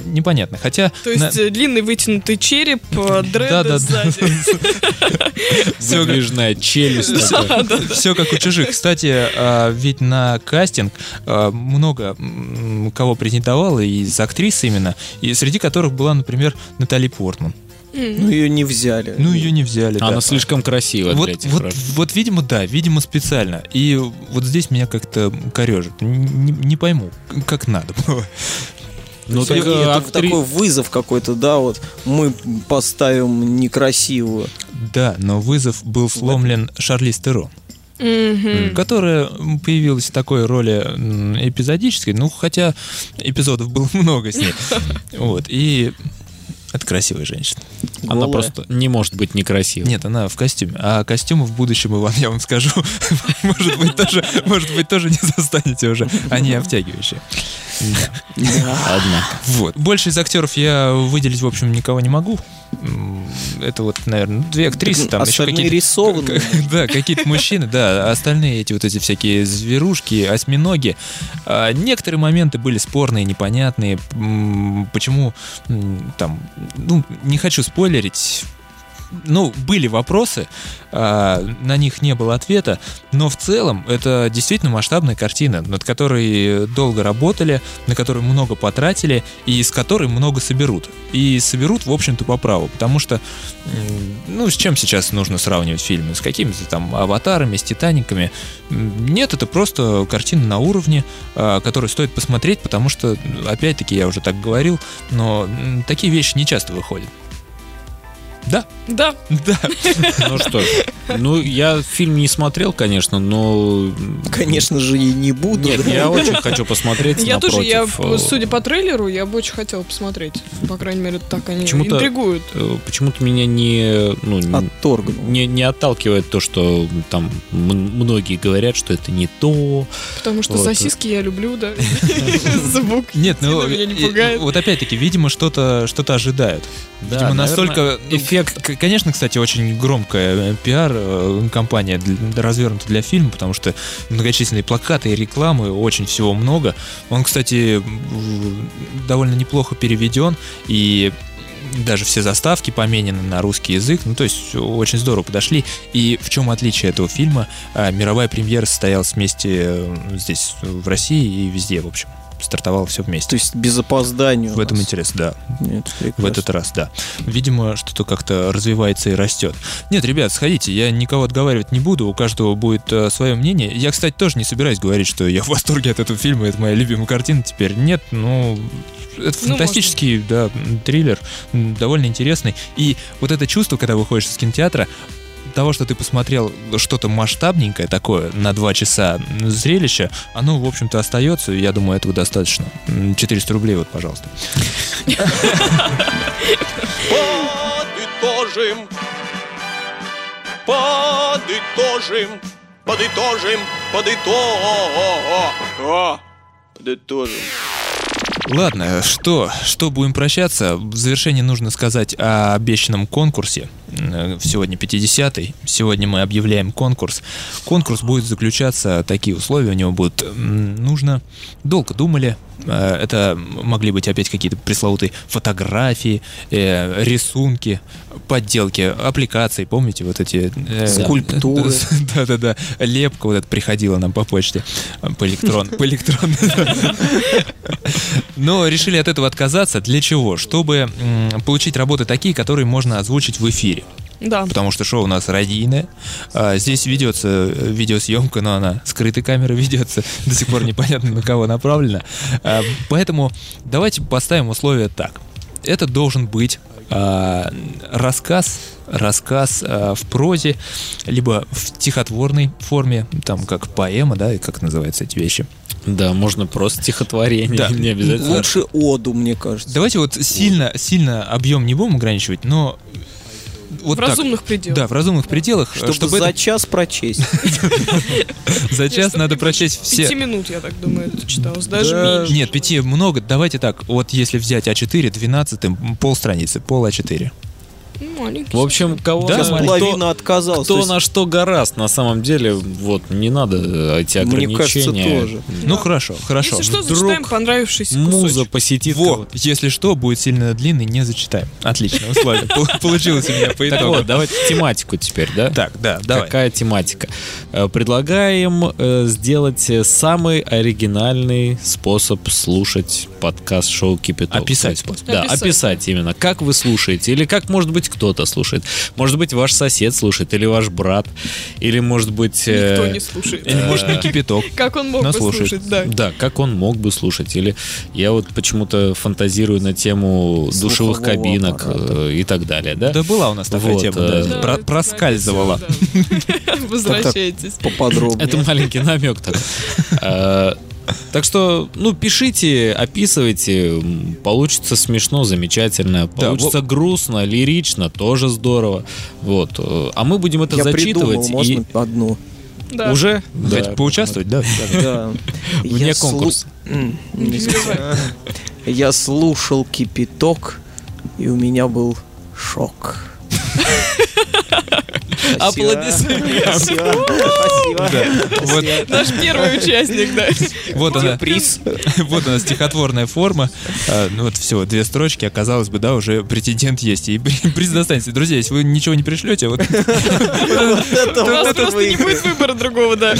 непонятно. Хотя... То есть э, длинный вытянутый череп, э, дреды сзади. все, Выдвижная челюсть. все как у чужих. Кстати, а, ведь на кастинг много м, кого претендовало из актрис именно, и среди которых была, например, Натали Портман. Ну, ее не взяли. Ну, ее не взяли. да. Она слишком красивая для Вот, этих вот, ролей. вот, видимо, да, видимо, специально. И вот здесь меня как-то корежит. Не, не пойму, как надо было. Ну, так, э, это актри- такой вызов какой-то, да, вот мы поставим некрасивую. Да, но вызов был сломлен Шарлиз Терон, Мгм. которая появилась в такой роли эпизодической, ну, хотя эпизодов было много с ней. Вот, и это красивая женщина. Она голая. просто не может быть некрасивой. Нет, она в костюме. А костюмы в будущем, Иван, я вам скажу, может быть, тоже, может быть, тоже не застанете уже. Они обтягивающие. Однако. Вот. Больше из актеров я выделить, в общем, никого не могу. Это вот, наверное, две актрисы, там еще Остальные какие-то... рисованные. Да, какие-то мужчины, да, а остальные эти вот эти всякие зверушки, осьминоги. А, Некоторые моменты были спорные, непонятные. Почему там, ну, не хочу спойлерить, ну, были вопросы, а, на них не было ответа, но в целом это действительно масштабная картина, над которой долго работали, на которую много потратили и с которой много соберут. И соберут, в общем-то, по праву, потому что, ну, с чем сейчас нужно сравнивать фильмы? С какими-то там аватарами, с Титаниками? Нет, это просто картина на уровне, а, которую стоит посмотреть, потому что, опять-таки, я уже так говорил, но такие вещи не часто выходят. Да, Да, да. Ну что ж, ну я фильм не смотрел, конечно, но... Конечно же, и не буду. Нет, да. я очень хочу посмотреть я тоже, я, э, судя по трейлеру, я бы очень хотела посмотреть. По крайней мере, так они Почему-то- интригуют. э, Почему-то меня не, ну, Отторгнул. не, не отталкивает то, что там м- многие говорят, что это не то. Потому что Вот. сосиски я люблю, да. Звук Нет, ну, меня не пугает. вот опять-таки, видимо, что-то что ожидают. Да, видимо, наверное, настолько... ну, эффект- Конечно, кстати, очень громкая э, пиар-компания развернута для фильма, потому что многочисленные плакаты и рекламы, очень всего много. Он, кстати, довольно неплохо переведен, и даже все заставки поменены на русский язык, ну то есть очень здорово подошли. И в чем отличие этого фильма? А, Мировая премьера состоялась вместе э, здесь, в России и везде, в общем. Стартовало все вместе. То есть без опоздания. В этом интерес, да. Нет, В этот раз, да. Видимо, что-то как-то развивается и растет. Нет, ребят, сходите, я никого отговаривать не буду, у каждого будет э, свое мнение. Я, кстати, тоже не собираюсь говорить, что я в восторге от этого фильма, это моя любимая картина теперь. Нет, ну, это Ну, фантастический, да, м, триллер, довольно интересный. И вот это чувство, когда выходишь из кинотеатра, того, что ты посмотрел что-то масштабненькое такое на два часа зрелища, оно, в общем-то, остается, я думаю, этого достаточно. М, 400 рублей, вот, пожалуйста. Подытожим. Подытожим. Подытожим. Подытожим. Подытожим. Ладно, что, что будем прощаться? В завершение нужно сказать о обещанном конкурсе. Э, Сегодня 50-й. Сегодня мы объявляем конкурс. Конкурс будет заключаться, такие условия у него будут. Нужно, долго думали, это могли быть опять какие-то пресловутые фотографии, э, рисунки, подделки, аппликации, помните вот эти... э, Скульптуры. Да-да-да, лепка вот эта приходила нам по почте, э, по электрон, по электронной. Но решили от этого отказаться. Для чего? Чтобы получить работы такие, которые можно озвучить в эфире. Да. Потому что шоу у нас радийное. А, Здесь ведется э, видеосъемка, но она скрытой камерой ведется. До сих пор непонятно, на кого направлена. А, Поэтому давайте поставим условия так. Это должен быть а, рассказ, рассказ а, в прозе, либо в стихотворной форме, там как поэма, да, и как называются эти вещи. Да, можно просто стихотворение, Да. не обязательно. Лучше оду, мне кажется. Давайте вот сильно, сильно объем не будем ограничивать, но вот в так. разумных пределах. Да, в разумных пределах, Чтобы, чтобы, за это- час прочесть. за час надо прочесть больше Пяти все. минут, я так думаю, это читалось. Даже Да. меньше. Нет, пяти много. Давайте так. Вот если взять А4, 12, пол страницы, пол А4. Маленький. В общем, кого Да, на- половина кто, отказалась. кто То есть, на что гораст, на самом деле, вот, не надо э, эти Мне кажется, ограничения. тоже. Ну хорошо, хорошо. Если что, вдруг зачитаем понравившийся Муза кусочек. посетит Во, кого-то. если что, будет сильно длинный, не зачитаем. Отлично, условие. Пол- Получилось у меня по Так итогу. вот, давайте тематику теперь, да? Так, да, давай. Какая тематика? Э, Предлагаем э, сделать самый оригинальный способ слушать подкаст шоу Кипяток. Описать. Да, Описать. именно. Как вы слушаете, или как, может быть, кто-то слушает. Может быть, ваш сосед слушает, или ваш брат, или, может быть... э, Никто не слушает. Или может не кипяток. Как он мог бы слушать, да. Да, как он мог бы слушать. Или я вот почему-то фантазирую на тему душевых кабинок э, и так далее, да? Да была у нас такая тема, э, Проскальзывала. Возвращайтесь. поподробнее. Это маленький намек так. Так что, ну, пишите, описывайте. Получится смешно, замечательно. Да, Получится грустно, лирично, тоже здорово. Вот. э, А мы будем это Я придумал, зачитывать. и- можно одну. Да. Уже? Хоть поучаствовать, да? Да. Вне конкурса. Я слушал кипяток, и у меня был шок. Аплодисменты. Спасибо. Спасибо. Вот, Наш первый участник, да. вот она, Приз. вот она стихотворная форма. А, ну вот всего две строчки, а казалось бы, да, уже претендент есть. И при- приз достанется. Друзья, если вы ничего не пришлете, вот, У вас вот просто не будет выбора другого, да.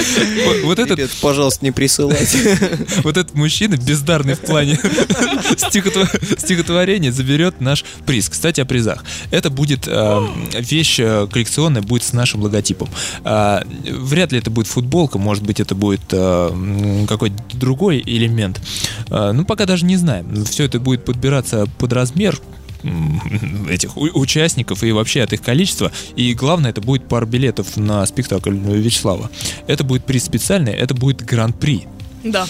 вот, этот, пожалуйста, не присылайте. вот этот мужчина, бездарный в плане стихотво- стихотворения, заберет наш приз. Кстати, о призах. Это будет э, вещь э, коллекционная, будет с нашим логотипом. А, вряд ли это будет футболка, может быть, это будет э, какой-то другой элемент. А, ну, пока даже не знаем. Все это будет подбираться под размер этих участников и вообще от их количества. И главное, это будет пара билетов на спектакль Вячеслава. Это будет приз специальный, это будет гран-при. Да.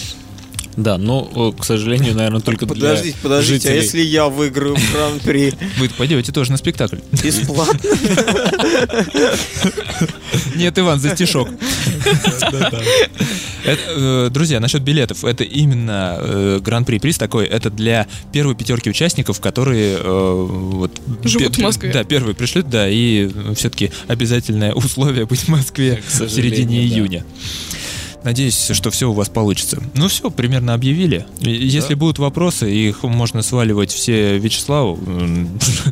Да, но, к сожалению, наверное, только для Подождите, подождите, а жителей. если я выиграю в гран-при Вы пойдете тоже на спектакль. бесплатно? Нет, Иван, за стишок. Это, э, Друзья, насчет билетов. Это именно э, гран-при приз такой. Это для первой пятерки участников, которые э, вот, Живут в Москве. Да, первые пришлют, да, и все-таки обязательное условие быть в Москве в середине да. июня. Надеюсь, что все у вас получится. Ну все, примерно объявили. Если будут вопросы, их можно сваливать все Вячеславу.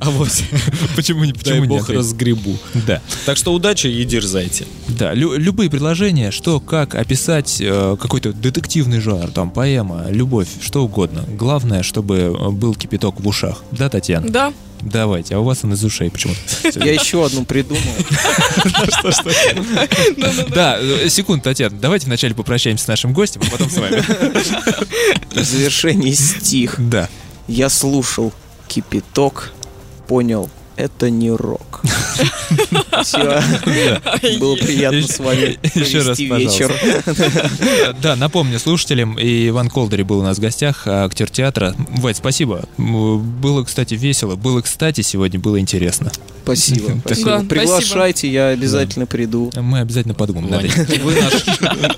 А вот, Почему не? Почему не бог, разгребу. Да. Так что удачи и дерзайте. Да, лю- любые предложения, что, как описать э, какой-то детективный жанр, там, поэма, любовь, что угодно. Главное, чтобы э, был кипяток в ушах. Да, Татьяна? Да. Давайте, а у вас он из ушей почему-то. Я еще одну придумал. Да, э, секунд, Татьяна, давайте вначале попрощаемся с нашим гостем, а потом с вами. В завершении стих. Да. Я слушал кипяток, понял, это не рок. Все. Было приятно с вами Еще раз, вечер. Э, Да, напомню слушателям, и Иван Колдери был у нас в гостях, а, актер театра. Вать, спасибо. Было, кстати, весело. Было, кстати, сегодня было интересно. Спасибо. Приглашайте, я обязательно приду. Мы обязательно подумаем вы наш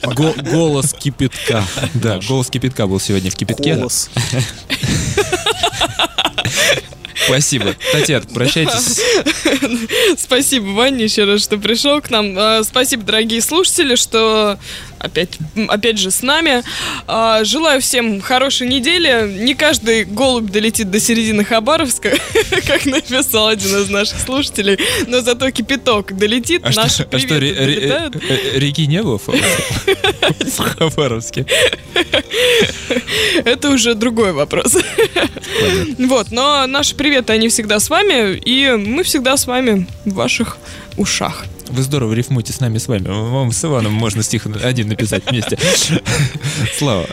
го- голос кипятка. Да, голос кипятка был сегодня в кипятке. Голос. Спасибо. Татьяна, прощайтесь. Спасибо, Ваня, еще раз, что пришел к нам. А, Спасибо, дорогие слушатели, что опять, опять же с нами. А, Желаю всем хорошей недели. Не каждый голубь долетит до середины Хабаровска, как написал один из наших слушателей, но зато кипяток долетит. А что, Наши а что, ре- ре- долетают. э, реки не было в Хабаровске? Это уже другой вопрос. Вот, но наши приветы, они всегда с вами, и мы всегда с вами в ваших ушах. Вы здорово рифмуете с нами, с вами. Вам с Иваном можно стих один написать вместе. Слава,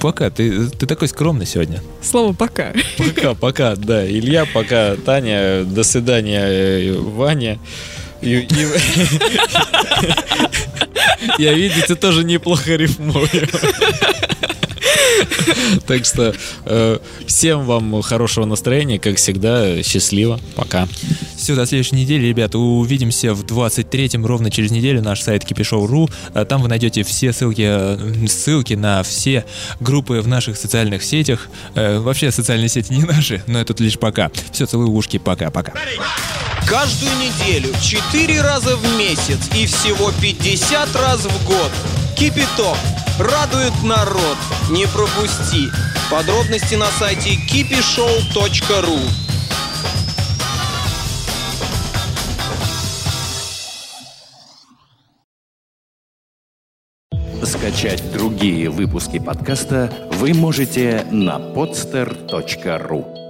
пока. Ты, ты такой скромный сегодня. Слово «пока». Пока, пока, да. Илья, пока, Таня, до свидания, э, Ваня. И- и- Я, видите, тоже неплохо рифмую. Так что э, всем вам хорошего настроения, как всегда, счастливо. Пока. Все, до следующей недели, ребята. Увидимся в 23-м, ровно через неделю, наш сайт kipishоу.ru. А Там вы найдете все ссылки, э, ссылки на все группы в наших социальных сетях. Э, Вообще, социальные сети не наши, но это лишь пока. Все, целую ушки, пока-пока. Каждую неделю, 4 раза в месяц и всего 50 раз в год. Кипяток. Радует народ. Не пропусти. Подробности на сайте kipishow.ru Скачать другие выпуски подкаста вы можете на podster.ru